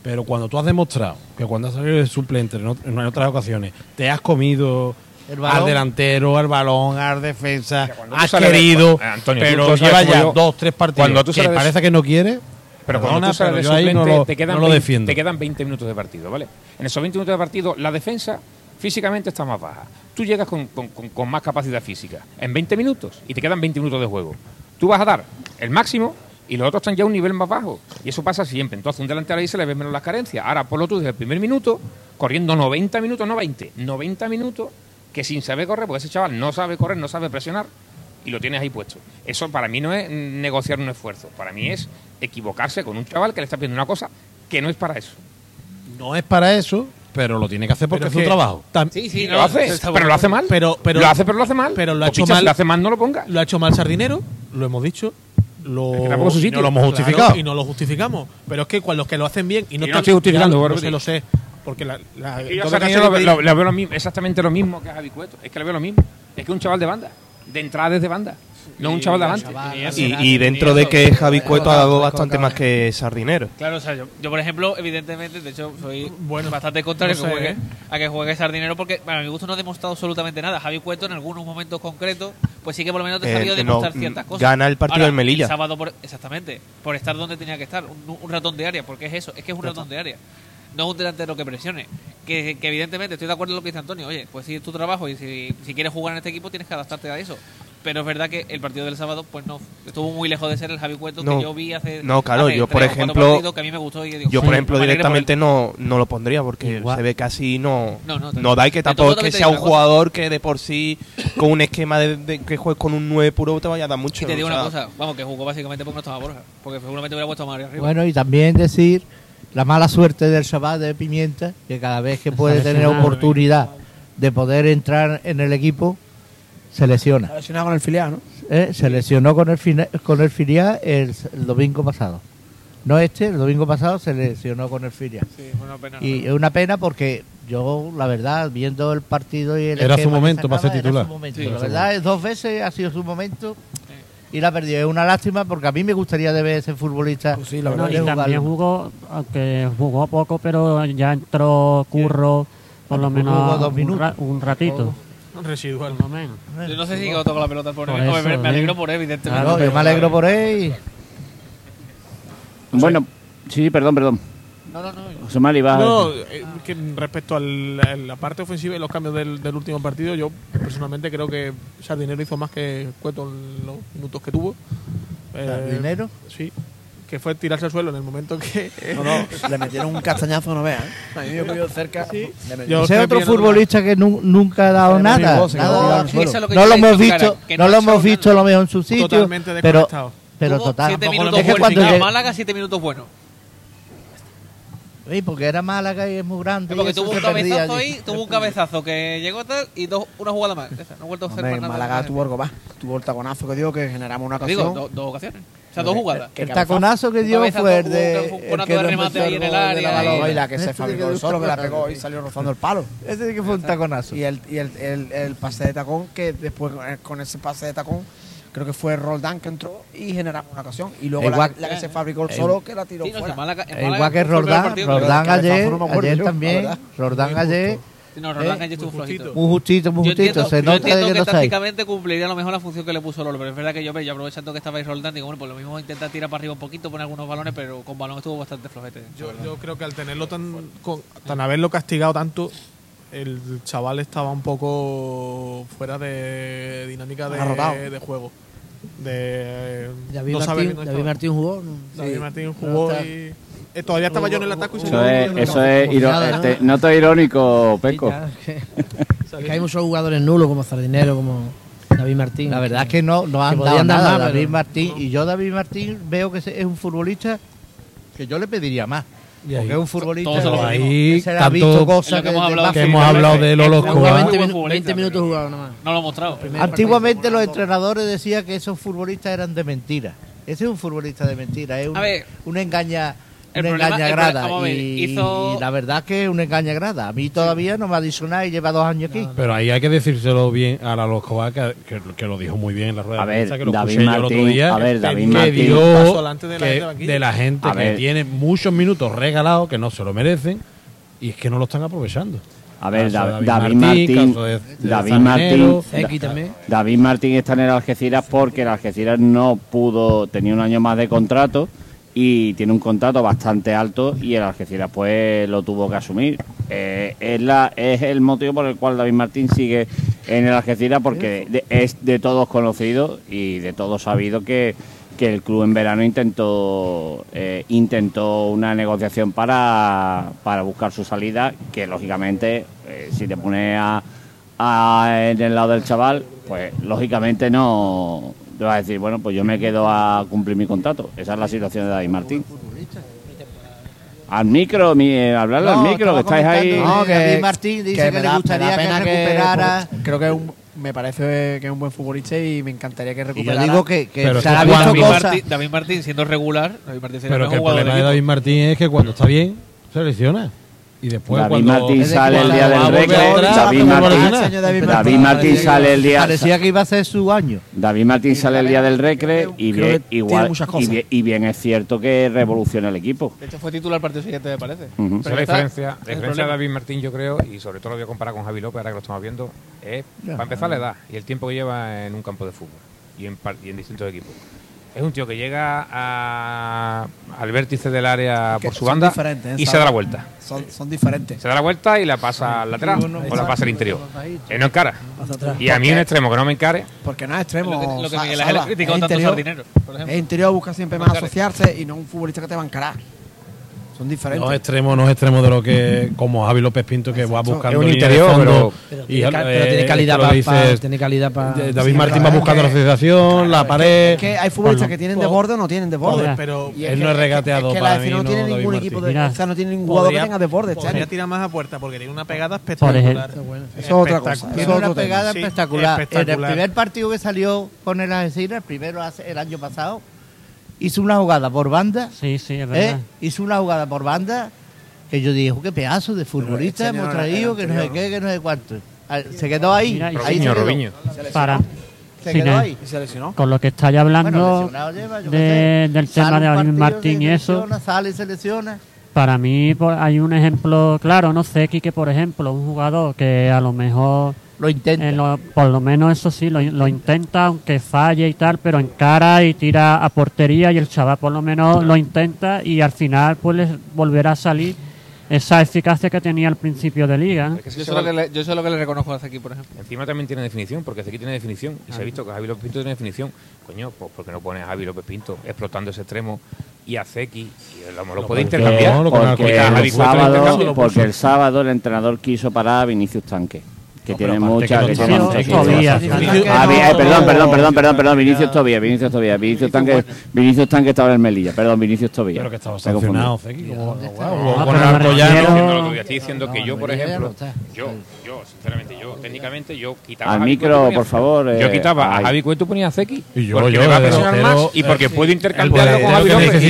Pero cuando tú has demostrado que cuando has salido de suplente en, ot- en otras ocasiones te has comido. Al delantero, al balón, al defensa, de- querido, Antonio, pero como ya yo- dos, tres partidos cuando tú que parece que no quiere. Pero perdona, cuando tú sales pero no lo, te, quedan no lo 20 defiendo. te quedan 20 minutos de partido, ¿vale? En esos 20 minutos de partido, la defensa físicamente está más baja. Tú llegas con, con- con- con más capacidad física en 20 minutos y te quedan 20 minutos de juego. Tú vas a dar el máximo y los otros están ya a un nivel más bajo. Y eso pasa siempre. Entonces, un delantero ahí se le ven menos las carencias. Ahora, por lo tú desde el primer minuto, corriendo 90 minutos, no 20, 90 minutos, que sin saber correr, porque ese chaval no sabe correr, no sabe presionar, y lo tienes ahí puesto. Eso para mí no es negociar un esfuerzo. Para mí es equivocarse con un chaval que le está pidiendo una cosa que no es para eso. No es para eso, pero lo tiene que hacer porque es su trabajo. Sí, sí, no, lo hace, está pero bueno. lo hace mal. Pero- pero- lo hace, pero lo hace mal. pero lo ha hecho mal- Si lo hace mal, no lo ponga. Lo ha hecho mal Sardinero, lo hemos dicho. Lo, Es que tampoco es su sitio. no lo hemos Claro, justificado. y no lo justificamos. Pero es que cuando los que lo hacen bien y no Y no estoy justificando, por no sé, lo sé. Porque la, la- yo de lo, lo- lo veo lo mismo, exactamente lo mismo que a Javi Cueto. Es que le veo lo mismo. Es que es un chaval de banda. De entrada desde banda. No un chaval de avante. Y, y dentro de que Javi Cueto ha dado bastante más que Sardinero. Claro, o sea, yo, yo, por ejemplo, evidentemente, de hecho, soy Bueno, bastante contrario no a, que sé, juegue, ¿eh? a que juegue Sardinero porque, bueno, a mi gusto no ha demostrado absolutamente nada. Javi Cueto en algunos momentos concretos, pues sí que por lo menos te Eh, ha sabido que no, demostrar ciertas cosas. gana el partido Ahora, del Melilla. El sábado, por, exactamente, por estar donde tenía que estar, un, un ratón de área, porque es eso, es que es un ratón de área. No es un delantero que presione. Que, que evidentemente estoy de acuerdo en lo que dice Antonio. Oye, pues sí, es tu trabajo y si, si quieres jugar en este equipo tienes que adaptarte a eso. Pero es verdad que el partido del sábado, pues no, estuvo muy lejos de ser el Javi Cueto No. que yo vi hace. No, claro, hace yo, por ejemplo, que a mí me gustó y digo, Yo, por ejemplo, por directamente no, no lo pondría porque Igual. se ve casi no, No, no, no da y que tampoco es que sea un jugador que de por sí con un esquema de, de que juegues con un 9 puro te vaya a dar mucho. Y te digo o una cosa, vamos, que jugó básicamente porque no estaba Borja. Porque seguramente hubiera puesto a Mario arriba. Bueno, y también decir la mala suerte del chaval de Pimienta, que cada vez que puede tener oportunidad de poder entrar en el equipo, se lesiona. Está lesionado con el filial, ¿no? ¿eh? Se lesionó con el, fina- con el filial el, el domingo pasado. No este, el domingo pasado se lesionó con el filial. Sí, una pena. Y es una pena porque yo, la verdad, viendo el partido y el Era su momento para ser titular. su momento. Sí, la verdad, es dos veces ha sido su momento y la perdió. Es una lástima porque a mí me gustaría de ver ese futbolista. Pues sí, la Bueno, verdad. y también jugó, aunque jugó poco, pero ya entró Curro por lo menos dos un, minutos. ra- un ratito. Residual. Por lo menos. Yo no sé si toca la pelota por, Por él. Eso, me, me alegro por él, evidentemente. Claro, yo me alegro por él. Bueno, sí, perdón, perdón. No, no, no. José Mari va. No, eh, que respecto a la parte ofensiva y los cambios del, del último partido, yo personalmente creo que Sardinero hizo más que Cueto en los minutos que tuvo. Eh, ¿Sardinero? Sí, que fue tirarse al suelo en el momento que... No, no, le metieron un castañazo, no veas. ¿eh? A mí me cerca. metieron- Yo- Ese otro futbolista que nu- nunca ha dado nada. voz Sí, es lo no lo hemos visto, cara, no lo hemos visto lo mejor en su sitio, Totalmente pero desconectado. pero total. siete minutos lo Es que cuando Málaga, siete minutos buenos. Sí, porque era Málaga y es muy grande. y Porque tuvo un cabezazo allí. ahí, tuvo un cabezazo que llegó tal y dos, una jugada más. Esa, No ha vuelto a hacer Hombre, nada. Málaga tuvo algo más. Tuvo el taconazo que dio, que generamos una Digo, ocasión. do- dos ocasiones. O sea, dos jugadas. que El cabezazo. taconazo que dio fue el de. un el conato de remate ahí en el gol de la área, y la que se fabricó el solo, que la pegó y salió rozando el palo. Ese sí que fue un taconazo. Y el, y el, el, el pase de tacón, que después eh, con ese pase de tacón, creo que fue Roldán que entró y generamos una ocasión. Y luego la, la que se fabricó el solo, que la tiró Sí, no, fuera. Málaga, Eh, Igual que Roldán, Roldán ayer, no me acuerdo ayer yo, también. Roldán ayer, Sí, no, Roldán Eh, ayer estuvo muy muy justito, muy Yo justito, entiendo, se yo nota entiendo de que que ahí. tácticamente cumpliría a lo mejor la función que le puso Lolo, pero es verdad que yo, yo aprovechando que estabais Roldán, digo, bueno, pues lo mismo intenta tirar para arriba un poquito, poner algunos balones, pero con balón estuvo bastante flojete. Yo, yo creo que al tenerlo tan, con- tan haberlo castigado tanto, el chaval estaba un poco fuera de dinámica de, de juego. De David, no Martín, no David jugó. ¿no? David Sí. Martín jugó está- y eh, todavía estaba yo en el ataque y se Eso es, eso es iro- Nada, ¿no? este, noto irónico, Peco. Ya, que, es que hay muchos jugadores nulos como Sardinero, como David Martín. La verdad es que no, no han dado nada más, David pero- Martín. Y yo David Martín veo que es un futbolista que yo le pediría más. Porque es un futbolista todos que ahí, se le ha visto cosas que que, hemos hablado que hemos pero hablado de Lolo Escobar. 20, buen minu- futbolista, 20 minutos pero- jugado nada más. No lo he mostrado. Antiguamente los entrenadores decían que esos futbolistas eran de mentira. Ese es un futbolista de mentira, es un, A ver, una engaña una problema- engaña el grada. problema- y, hizo- y la verdad es que es una engaña grada. A mí todavía no me ha dicho nada y lleva dos años aquí. Pero ahí hay que decírselo bien a Lalo Escobar, que, que, que lo dijo muy bien en la rueda A de ver, prensa, que lo David escuché yo el otro Martín, día, a ver, David que Martín. dio Paso delante de la que- de de la gente A que ver. tiene muchos minutos regalados, que no se lo merecen, y es que no lo están aprovechando. A ver, Caso de Da- David Martín, de- de David. Martín, X también. David Martín está en el Algeciras porque el Algeciras no pudo, tenía un año más de contrato y tiene un contrato bastante alto y el Algeciras pues lo tuvo que asumir. Eh, es, la, es el motivo por el cual David Martín sigue en el Algeciras porque de- es de todos conocido y de todos sabido que, que el club en verano intentó eh, intentó una negociación para, para buscar su salida que lógicamente eh, si te pones a a- en el lado del chaval, pues lógicamente no te vas a decir, bueno, pues yo me quedo a cumplir mi contrato. Esa es la situación de David Martín. Al micro, mi, eh, hablarle al No, micro, que estáis ahí. No, que David Martín dice que me le gustaría que recuperara- porque creo que es un- me parece que es un buen futbolista y me encantaría que Y yo recuperara. digo que, que Pero se que ha visto David. Martín, David Martín siendo regular, David Martín sería Pero el que el problema de David. Martín es que cuando está bien, se lesiona. Y después David cuando, Martín sale el día del ahora, David Martín, David Martín. Sale el día. Parecía que iba a ser su año. David Martín sale el día del recreo y bien, igual y bien, y bien es cierto que revoluciona el equipo. De hecho, fue titular partido siguiente, me parece. Pero la diferencia, es la el diferencia de problema. David Martín, yo creo, y sobre todo lo voy a comparar con Javi López, ahora que lo estamos viendo, es, para empezar, la edad y el tiempo que lleva en un campo de fútbol y en, par- y en distintos equipos. Es un tío que llega a- al vértice del área Que por su son banda diferentes, ¿eh? y se da la vuelta. Son, son diferentes. Se da la vuelta y la pasa al lateral o la pasa al interior. Él no encara. Y a mí un extremo que no me encare, Porque no es extremo. Lo que, lo que Miguel. Ángel criticó Es tanto interior. Sardinero, por ejemplo. Es interior, busca siempre más asociarse y no un futbolista que te va a encarar. Son diferentes. no es extremo, no es extremo de lo que, como Javi López Pinto, que va buscando Es un interior, fondo. Pero y, tiene, pero eh, tiene calidad para. tiene calidad para. David Sí, Martín va buscando que- la asociación, la pared. Es que hay futbolistas que tienen de borde o no tienen de borde. Pero Y Él no es que para mí, no no, tiene David ningún Martín. equipo de, Mira. o sea, no tiene ningún jugador que tenga de borde este podría año. tirar más a puerta porque tiene una pegada espectacular. Eso es otra cosa. Tiene una pegada espectacular. En el primer partido que salió con el Algeciras, el primero hace- el año pasado, hizo una jugada por banda. Sí, sí, es ¿eh? verdad. Hizo una jugada por banda que yo dije, "Oh, qué pedazo de futbolista este hemos traído, que no sé qué, que no sé cuánto. Se quedó ahí. Mira, ahí se quedó. Robinho. Para, Se quedó ahí. Y se lesionó. con lo que estáis hablando lleva, de- sé. del tema de David Martín y eso, Sale y se lesiona. para mí pues, hay un ejemplo claro, no sé, que por ejemplo, un jugador que a lo mejor Lo intenta. En lo- por lo menos eso sí, lo, lo intenta, aunque falle y tal, pero encara y tira a portería y el chaval por lo menos lo intenta y al final pues volverá a salir esa eficacia que tenía al principio de liga. ¿eh? es que si Yo se eso, es va- lo que le, yo que le reconozco a aquí, por ejemplo. encima también tiene definición, porque aquí tiene definición. Y se ha visto que Javi López Pinto tiene definición. Coño, pues porque no pone a Javi López Pinto explotando ese extremo y a Zeki? Y lo, lo puede porque- intercambiar. no, que me Porque el, sábado, porque el sábado el entrenador quiso parar a Vinicius Tanque. Que No, tiene mucha, que tiene Ah, eh, perdón, perdón, perdón, perdón, perdón, Vinicius Tobía, Vinicius Tobía, Vinicius Tanque, Vinicius Tanque estaba en el Melilla, perdón, Vinicius Tobía. Pero que estaba sancionado, Zeki, como Ah, con Alcoyano. refiero- Diciendo lo que voy a decir, diciendo que No, yo, por ejemplo, yo, yo, sinceramente, yo, técnicamente, yo quitaba Al micro, por favor, eh, yo quitaba a Javi Cueto y ponía a Zeki. Y yo, porque yo, me va a de presionar más y porque eh, puedo intercambiarlo con Javi López.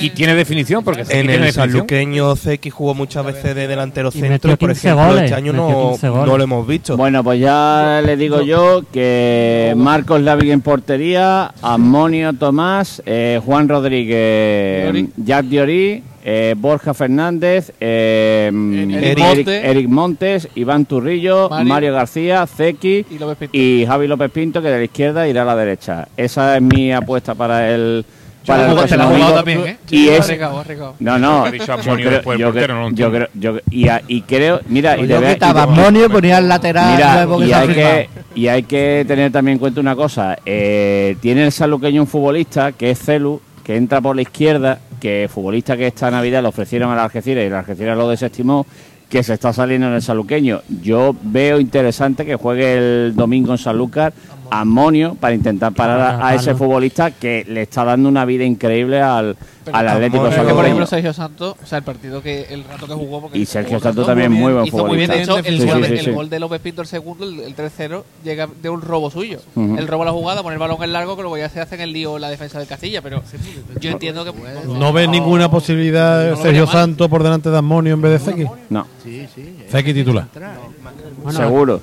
Y- eh, tiene definición, porque En el sanluqueño Zeki jugó muchas veces de delantero centro por 15 ejemplo este año no, 15 goles. no lo hemos visto. Bueno, pues ya le digo yo que Marcos Lavig en portería, Amonio Tomás, eh, Juan Rodríguez. Jack Diori, eh, Borja Fernández, eh, Eric Eric, Montes. Eric Montes, Iván Turrillo, Mario. Mario, García, Zeki Y Javi López Pinto, que de la izquierda irá a la derecha. Esa es mi apuesta para el, para el Te la jugado también, ¿eh? Y es, no, no. Yo creo, yo yo yo- y, a- y creo, mira, y Pues yo te- Monio y ponía el lateral Mira, nuevo que y hay, que, y hay que tener también en cuenta una cosa. eh, tiene el saluqueño un futbolista que es Celu, que entra por la izquierda, que futbolista que esta Navidad le ofrecieron al Algeciras y el Algeciras lo desestimó, que se está saliendo en el saluqueño. Yo veo interesante que juegue el domingo en Sanlúcar Amonio para intentar parar a, a ese futbolista que le está dando una vida increíble al, al Atlético Pero que, por ejemplo, Sergio Santos, o sea, el partido que el rato que jugó. porque Y Sergio Santos también muy buen hizo muy bien. De hecho, futbolista. el, Sí, gol, sí, de- sí, el sí. gol de López Pinto, el segundo, el, el 3-0, llega de un robo suyo. Ujú. Él roba la jugada, pone el balón en largo, que luego ya se hace en el lío la defensa del Castilla. Pero yo entiendo que. ¿No ves ninguna posibilidad No Sergio. Santos por delante de Amonio en vez de Zeki? No, Sí, sí. Zeki titular. Bueno, seguro.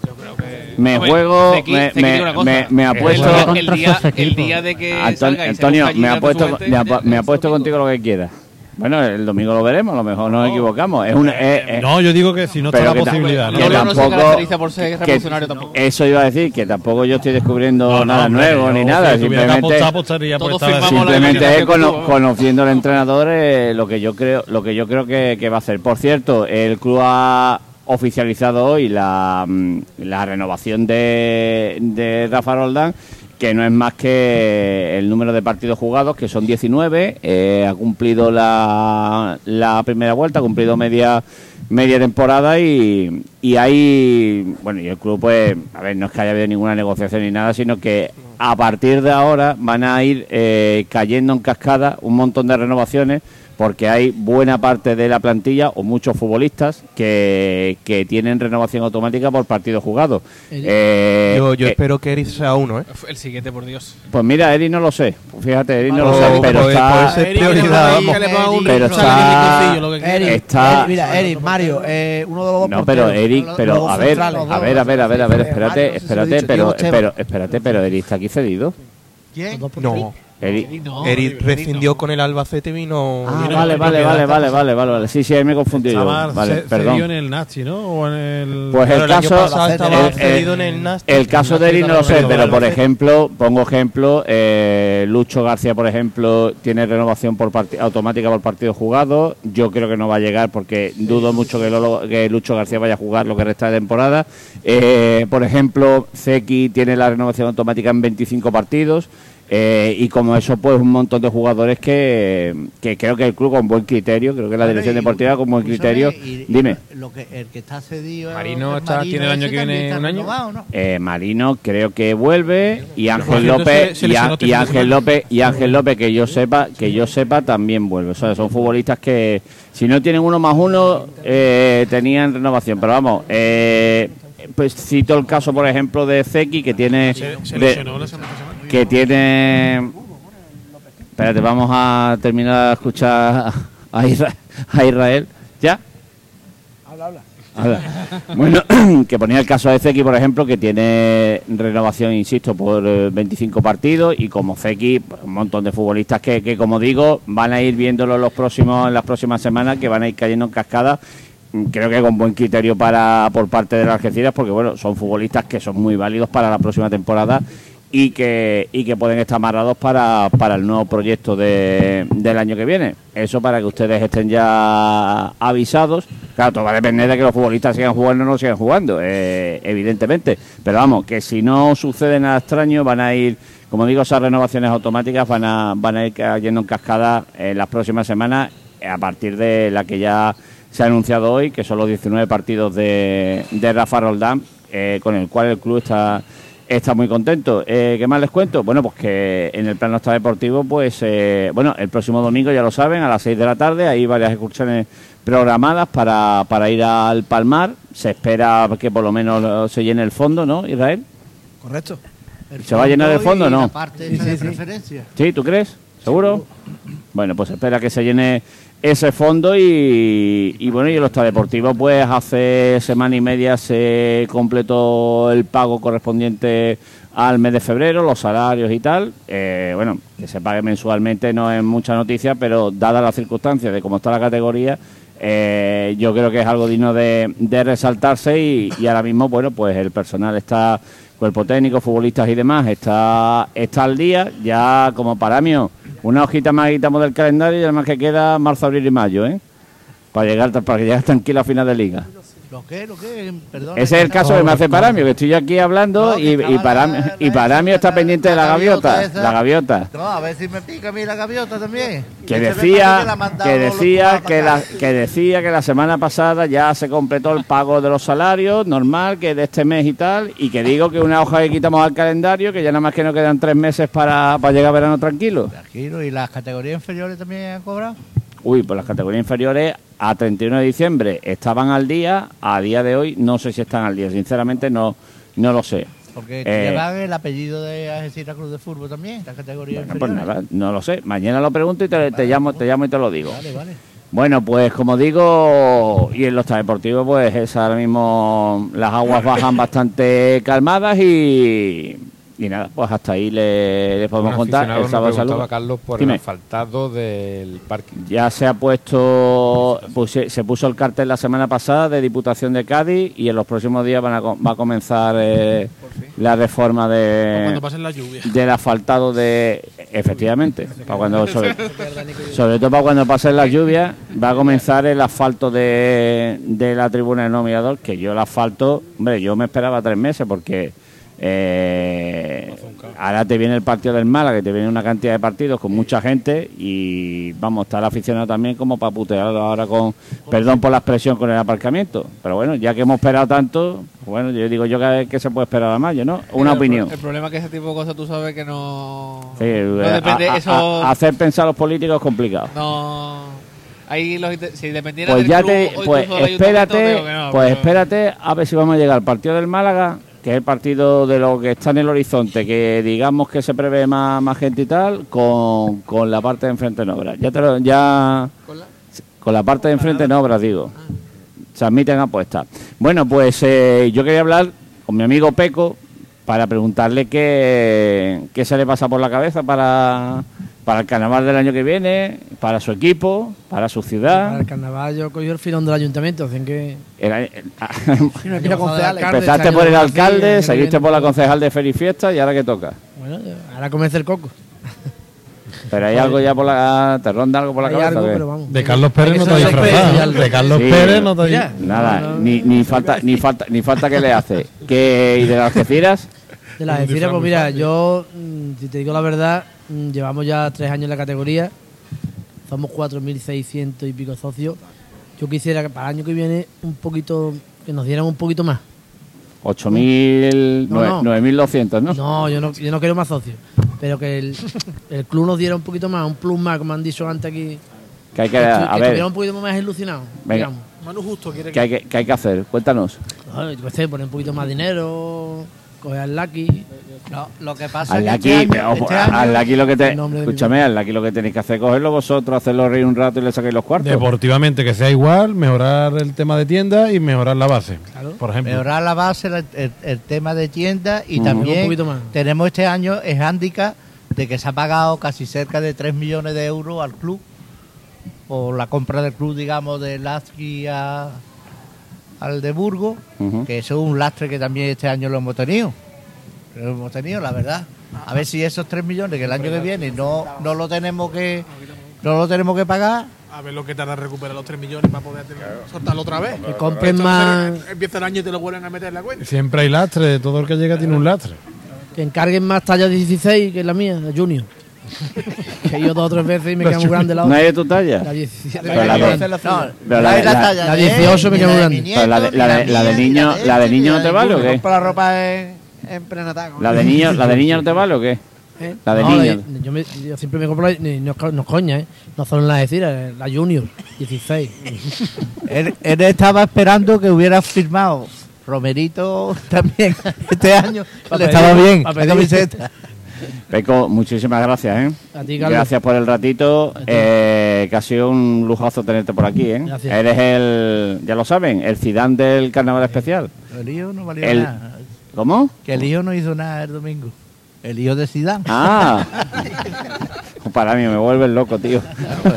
Me Hombre, juego, me, me, me, me El- apuesto. el, contra día, sus el día de que. Anton- salga y se Antonio, me apuesto, su gente, me, apu- me es apuesto contigo lo que quieras. Bueno, el domingo lo veremos, a lo mejor nos equivocamos. Es una, es- es- No, yo digo que si no está la posibilidad, ¿no? que Lolo no se tampoco- caracteriza por ser que- revolucionario tampoco. Eso iba a decir, que tampoco yo estoy descubriendo No, no, nada hombre, nuevo ni nada. Simplemente, apostar, apostaría por simplemente es conociendo al entrenador eh, lo que yo creo lo que yo creo que, que va a hacer. Por cierto, el club ha oficializado hoy la, mm, la renovación de, de Rafa Roldán que no es más que el número de partidos jugados, que son 19, eh, ha cumplido la, la primera vuelta, ha cumplido media media temporada y, y hay, bueno, y el club pues, a ver, no es que haya habido ninguna negociación ni nada, sino que a partir de ahora van a ir eh, cayendo en cascada un montón de renovaciones porque hay buena parte de la plantilla o muchos futbolistas que, que tienen renovación automática por partidos jugados. Eh, yo yo eh, espero que Eric sea uno, ¿eh? El siguiente, por Dios. pues mira, Eri no lo sé. Fíjate, Eri no lo sé, pero pues- está, pues prioridad, vamos. Pero está- Eric, está- Eric, mira, Eric, Mario, eh, uno de los dos No, pero. Eric, pero a ver, a ver, a ver, a ver, a ver, espérate, espérate, pero, pero, espérate, pero Eric está aquí cedido. No. Eric. No, Eric rescindió con el Albacete y vino. Ah, vino- vale, vale, vale, vale, vale, vale, vale. Sí, sí, ahí me confundí yo. Estaba Vale, ce- perdón. cedido en el Nazi, ¿no? O en el... Pues el el año caso, pasado estaba el- el- cedido en el el caso de Eric no lo sé, pero por ejemplo, pongo ejemplo, eh, Lucho García, por ejemplo, tiene renovación por parti- automática por partido jugado. Yo creo que no va a llegar porque dudo mucho que, Lolo- que Lucho García vaya a jugar lo que resta de temporada. Eh, por ejemplo, Zeki tiene la renovación automática en 25 partidos. Eh, y como eso, pues un montón de jugadores que, que creo que el club con buen criterio, creo que la dirección deportiva con buen criterio. Y- y Dime. Lo que, el que está cedido. Marino el está- tiene el año que viene un año. Eh, Marino creo que vuelve y Ángel López se- se y, Ángel. López y Ángel López que yo sepa que yo sepa también vuelve. O sea, son futbolistas que si no tienen uno más uno eh, tenían renovación. Pero vamos, eh, pues cito el caso por ejemplo de Zeki que tiene Se, se de- lesionó la semana pasada. Que tiene. Espérate, vamos a terminar de escuchar a Isra- a Israel. ¿Ya? Habla, Bueno, que ponía el caso de Zeki, por ejemplo, que tiene renovación, insisto, por eh, 25 partidos y como Zeki, pues, un montón de futbolistas que, que, como digo, van a ir viéndolo los próximos, en las próximas semanas, que van a ir cayendo en cascada. Mm, Creo que con buen criterio para por parte de las Algeciras, porque bueno, son futbolistas que son muy válidos para la próxima temporada y que, y que pueden estar amarrados para, para el nuevo proyecto de- del año que viene. Eso para que ustedes estén ya avisados. Claro, todo va a depender de que los futbolistas sigan jugando o no sigan jugando, eh, evidentemente. Pero vamos, que si no sucede nada extraño, van a ir, como digo, esas renovaciones automáticas van a, van a ir cayendo en cascada en las próximas semanas, a partir de la que ya se ha anunciado hoy, que son los 19 partidos de, de Rafa Roldán, eh, con el cual el club está, está muy contento. Eh, ¿Qué más les cuento? Bueno, pues que en el plano está deportivo, pues, eh, bueno, el próximo domingo, ya lo saben, a las 6 de la tarde, hay varias excursiones programadas para, para ir al Palmar. Se espera que por lo menos se llene el fondo, ¿no, Israel? Correcto. El ¿Se va a llenar el fondo o no? La parte esa de preferencia. ¿Sí? ¿Tú crees? ¿Seguro? Bueno, pues espera que se llene ese fondo y, y bueno, y el Deportivo pues hace semana y media se completó el pago correspondiente al mes de febrero, los salarios y tal. Eh, bueno, que se pague mensualmente no es mucha noticia, pero dadas las circunstancias de cómo está la categoría, eh, yo creo que es algo digno de, resaltarse y ahora mismo, bueno, pues el personal está, cuerpo técnico, futbolistas y demás, está, está al día, ya como paramio, una hojita más quitamos del calendario y además que queda marzo, abril y mayo, ¿eh? Para llegar, para que llegue tranquilo a final de liga. ¿Lo qué? ¿Lo qué? Perdón. Ese es el caso que me hace Paramio, que estoy aquí hablando No, y, que y, Paramio, la- y la- Paramio está la- pendiente de la gaviota, esa. la gaviota. No, a ver si me pica a mí la gaviota también. que decía que los decía que la que decía que la semana pasada ya se completó el pago de los salarios normal que de este mes y tal y que digo que una hoja que quitamos al calendario que ya nada más que nos quedan tres meses para, para llegar a verano tranquilo Tranquilo, ¿y las categorías inferiores también han cobrado? Uy pues las categorías inferiores a 31 de diciembre estaban al día a día de hoy no sé si están al día sinceramente no no lo sé Porque Eh, llevan el apellido de Algeciras Cruz de Fútbol también, las categorías Bueno, pues nada, no lo sé. Mañana lo pregunto y te, te llamo, te llamo y te lo digo. Vale, vale. Bueno, pues como digo, y en los deportivos, pues es ahora mismo las aguas bajan bastante calmadas y, y nada, pues hasta ahí le, le podemos contar. El sábado saludo. Carlos, por Dime. el asfaltado del parking. Ya se ha puesto, pues, se- puso el cartel la semana pasada de Diputación de Cádiz y en los próximos días van a, va a comenzar eh, la reforma de, Cuando pasen las lluvias. del asfaltado de efectivamente para cuando sobre, sobre todo para cuando pasen las lluvias va a comenzar el asfalto de, de la tribuna del no mirador que yo el asfalto hombre yo me esperaba tres meses porque eh, ahora te viene el partido del Málaga que te viene una cantidad de partidos con mucha gente y vamos estar aficionado también como para putearlo ahora con perdón por la expresión con el aparcamiento pero bueno ya que hemos esperado tanto bueno yo digo yo que, que se puede esperar a mayo no una El opinión El problema es que ese tipo de cosas tú sabes que no. Sí, no a- depende. a- eso. hacer pensar a los políticos es complicado. no. Ahí los, si dependiera Pues del ya club te, pues espérate, no, pues pero- espérate a ver si vamos a llegar al partido del Málaga, que es el partido de lo que está en el horizonte, que digamos que se prevé más, más gente y tal, con, con la parte de enfrente en obras. Ya te lo- ya con la parte de enfrente en obras digo. Se admiten apuestas. Bueno, pues eh, yo quería hablar con mi amigo Peco para preguntarle qué, qué se le pasa por la cabeza para, para el carnaval del año que viene, para su equipo, para su ciudad. Para el carnaval yo cogí el filón del ayuntamiento, hacen que... Mira, mira, concejales. Empezaste Este por el así, alcalde, año seguiste por la concejal de Feria y Fiesta y ahora que toca. Bueno, ahora comienza el coco. Pero hay algo ya por la... ¿Te ronda algo por la Hay cabeza? algo, o qué? pero vamos. De Carlos Pérez no que te disfrazado. De Carlos Sí, Pérez no te. Nada, No, no. Ni, ni falta ni falta ni falta que le hace. ¿Qué, ¿Y de las Algeciras? De las disfraz pues mira, fácil. yo, mm, si te digo la verdad, mm, llevamos ya tres años en la categoría, somos 4.600 y pico socios. Yo quisiera que para el año que viene un poquito, que nos dieran un poquito más. 8.000, No, no. 9.200, ¿no? No, yo no, yo no quiero más socios, pero que el, el club nos diera un poquito más, un plus más, como han dicho antes aquí. Que hay que, que, a que ver, un poquito más ilusionado, Venga. digamos. Manu Justo quiere ¿qué hay que, qué hay que hacer? Cuéntanos. No, yo qué sé, poner un poquito más dinero, coger al Lucky. No, lo que pasa es aquí, que este año, este año- lo que te... Escúchame, hazle aquí lo que tenéis que hacer, cogerlo vosotros, hacerlo reír un rato y le saquéis los cuartos. Deportivamente que sea igual, mejorar el tema de tienda y mejorar la base. Claro. Por ejemplo. mejorar la base, el, el- el tema de tienda y también más. tenemos este año el hándicap de que se ha pagado casi cerca de 3 millones de euros al club por la compra del club, digamos, de Lazki a- al de Burgos, Ujú. que eso es un lastre que también este año lo hemos tenido. Lo hemos tenido, la verdad. A ver si esos 3 millones que el año que viene no, no lo tenemos que no lo tenemos que pagar. A ver lo que tarda en recuperar los 3 millones para poder tener- soltarlo otra vez. Que compren más, Empieza el año y te lo vuelven a meter en la cuenta. Siempre hay lastre, todo el que llega tiene un lastre. que encarguen más talla 16 que la mía, la Junior. Que he ido dos o tres veces y me queda muy grande la ¿No otra. hay de tu talla? La 17. Pero la de- No, Pero no la de- la la- talla la de él, 18 me queda muy de grande. mi Pero la de- nieto, la de- la de mía, niño- ni la de niño ni no te de vale o qué? Para la ropa en, en prenatal. ¿La de niño, la de niño no te vale o qué? ¿Eh? La de no, niño. yo, me- yo siempre me compro, la- no, no coña, ¿eh? No solo en la decir, la Junior, 16. Él, él estaba esperando que hubiera firmado Romerito también este año. Le estaba bien la camiseta. Peco, muchísimas gracias, ¿eh? A ti, Carlos. Gracias por el ratito, eh, que ha sido un lujazo tenerte por aquí, ¿eh? Gracias. Eres el, ya lo saben, el Zidane del Carnaval Especial. El hijo no valió El- nada. ¿Cómo? Que el hijo no hizo nada el domingo. El hijo de Zidane. Ah. Para mí me vuelve loco, tío.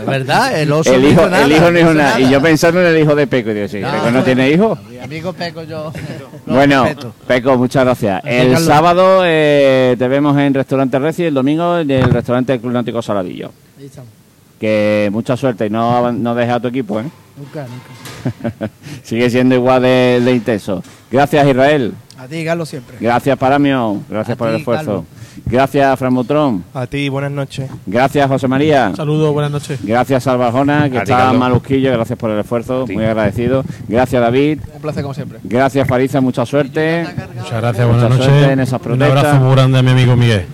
Verdad, el oso El no hijo, hizo nada. el hijo no hizo hizo nada. Y yo pensando en el hijo de Peco, y digo, sí, No, Peco no tiene hijo. Mi amigo Peco yo. Bueno, respeto. Peco, muchas gracias. El Carlos. sábado eh, te vemos en Restaurante Reci el domingo en el Restaurante Club Náutico Saladillo. Ahí estamos. Que mucha suerte y no, no dejes a tu equipo, ¿eh? Nunca, nunca. Sigue siendo igual de, de intenso. Gracias, Israel. A ti, Carlos, siempre. Gracias, Paramio. Gracias A por el esfuerzo. Carlos. Gracias, Fran Butrón. A ti, buenas noches. Gracias, José María. Saludos, buenas noches. Gracias, Salvajona, que A ti, está Carlos. malusquillo. Gracias por el esfuerzo. ti. Muy agradecido. Gracias, David. Un placer como siempre. Gracias, Fariza. Mucha suerte. Muchas gracias, buenas noches. en esas Un abrazo muy grande a mi amigo Miguel.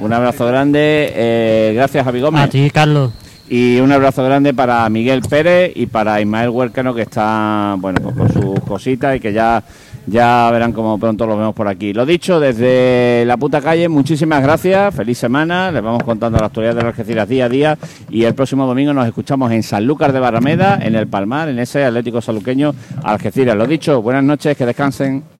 Un abrazo grande. eh, gracias, Javi Gómez. A ti, Carlos. Y un abrazo grande para Miguel Pérez y para Ismael Huércano, que está bueno pues con sus cositas y que ya, ya verán cómo pronto los vemos por aquí. Lo dicho, desde la puta calle, muchísimas gracias, feliz semana, les vamos contando la actualidad de las Algeciras día a día y el próximo domingo nos escuchamos en Sanlúcar de Barrameda, en el Palmar, en ese Atlético Saluqueño Algeciras. Lo dicho, buenas noches, que descansen.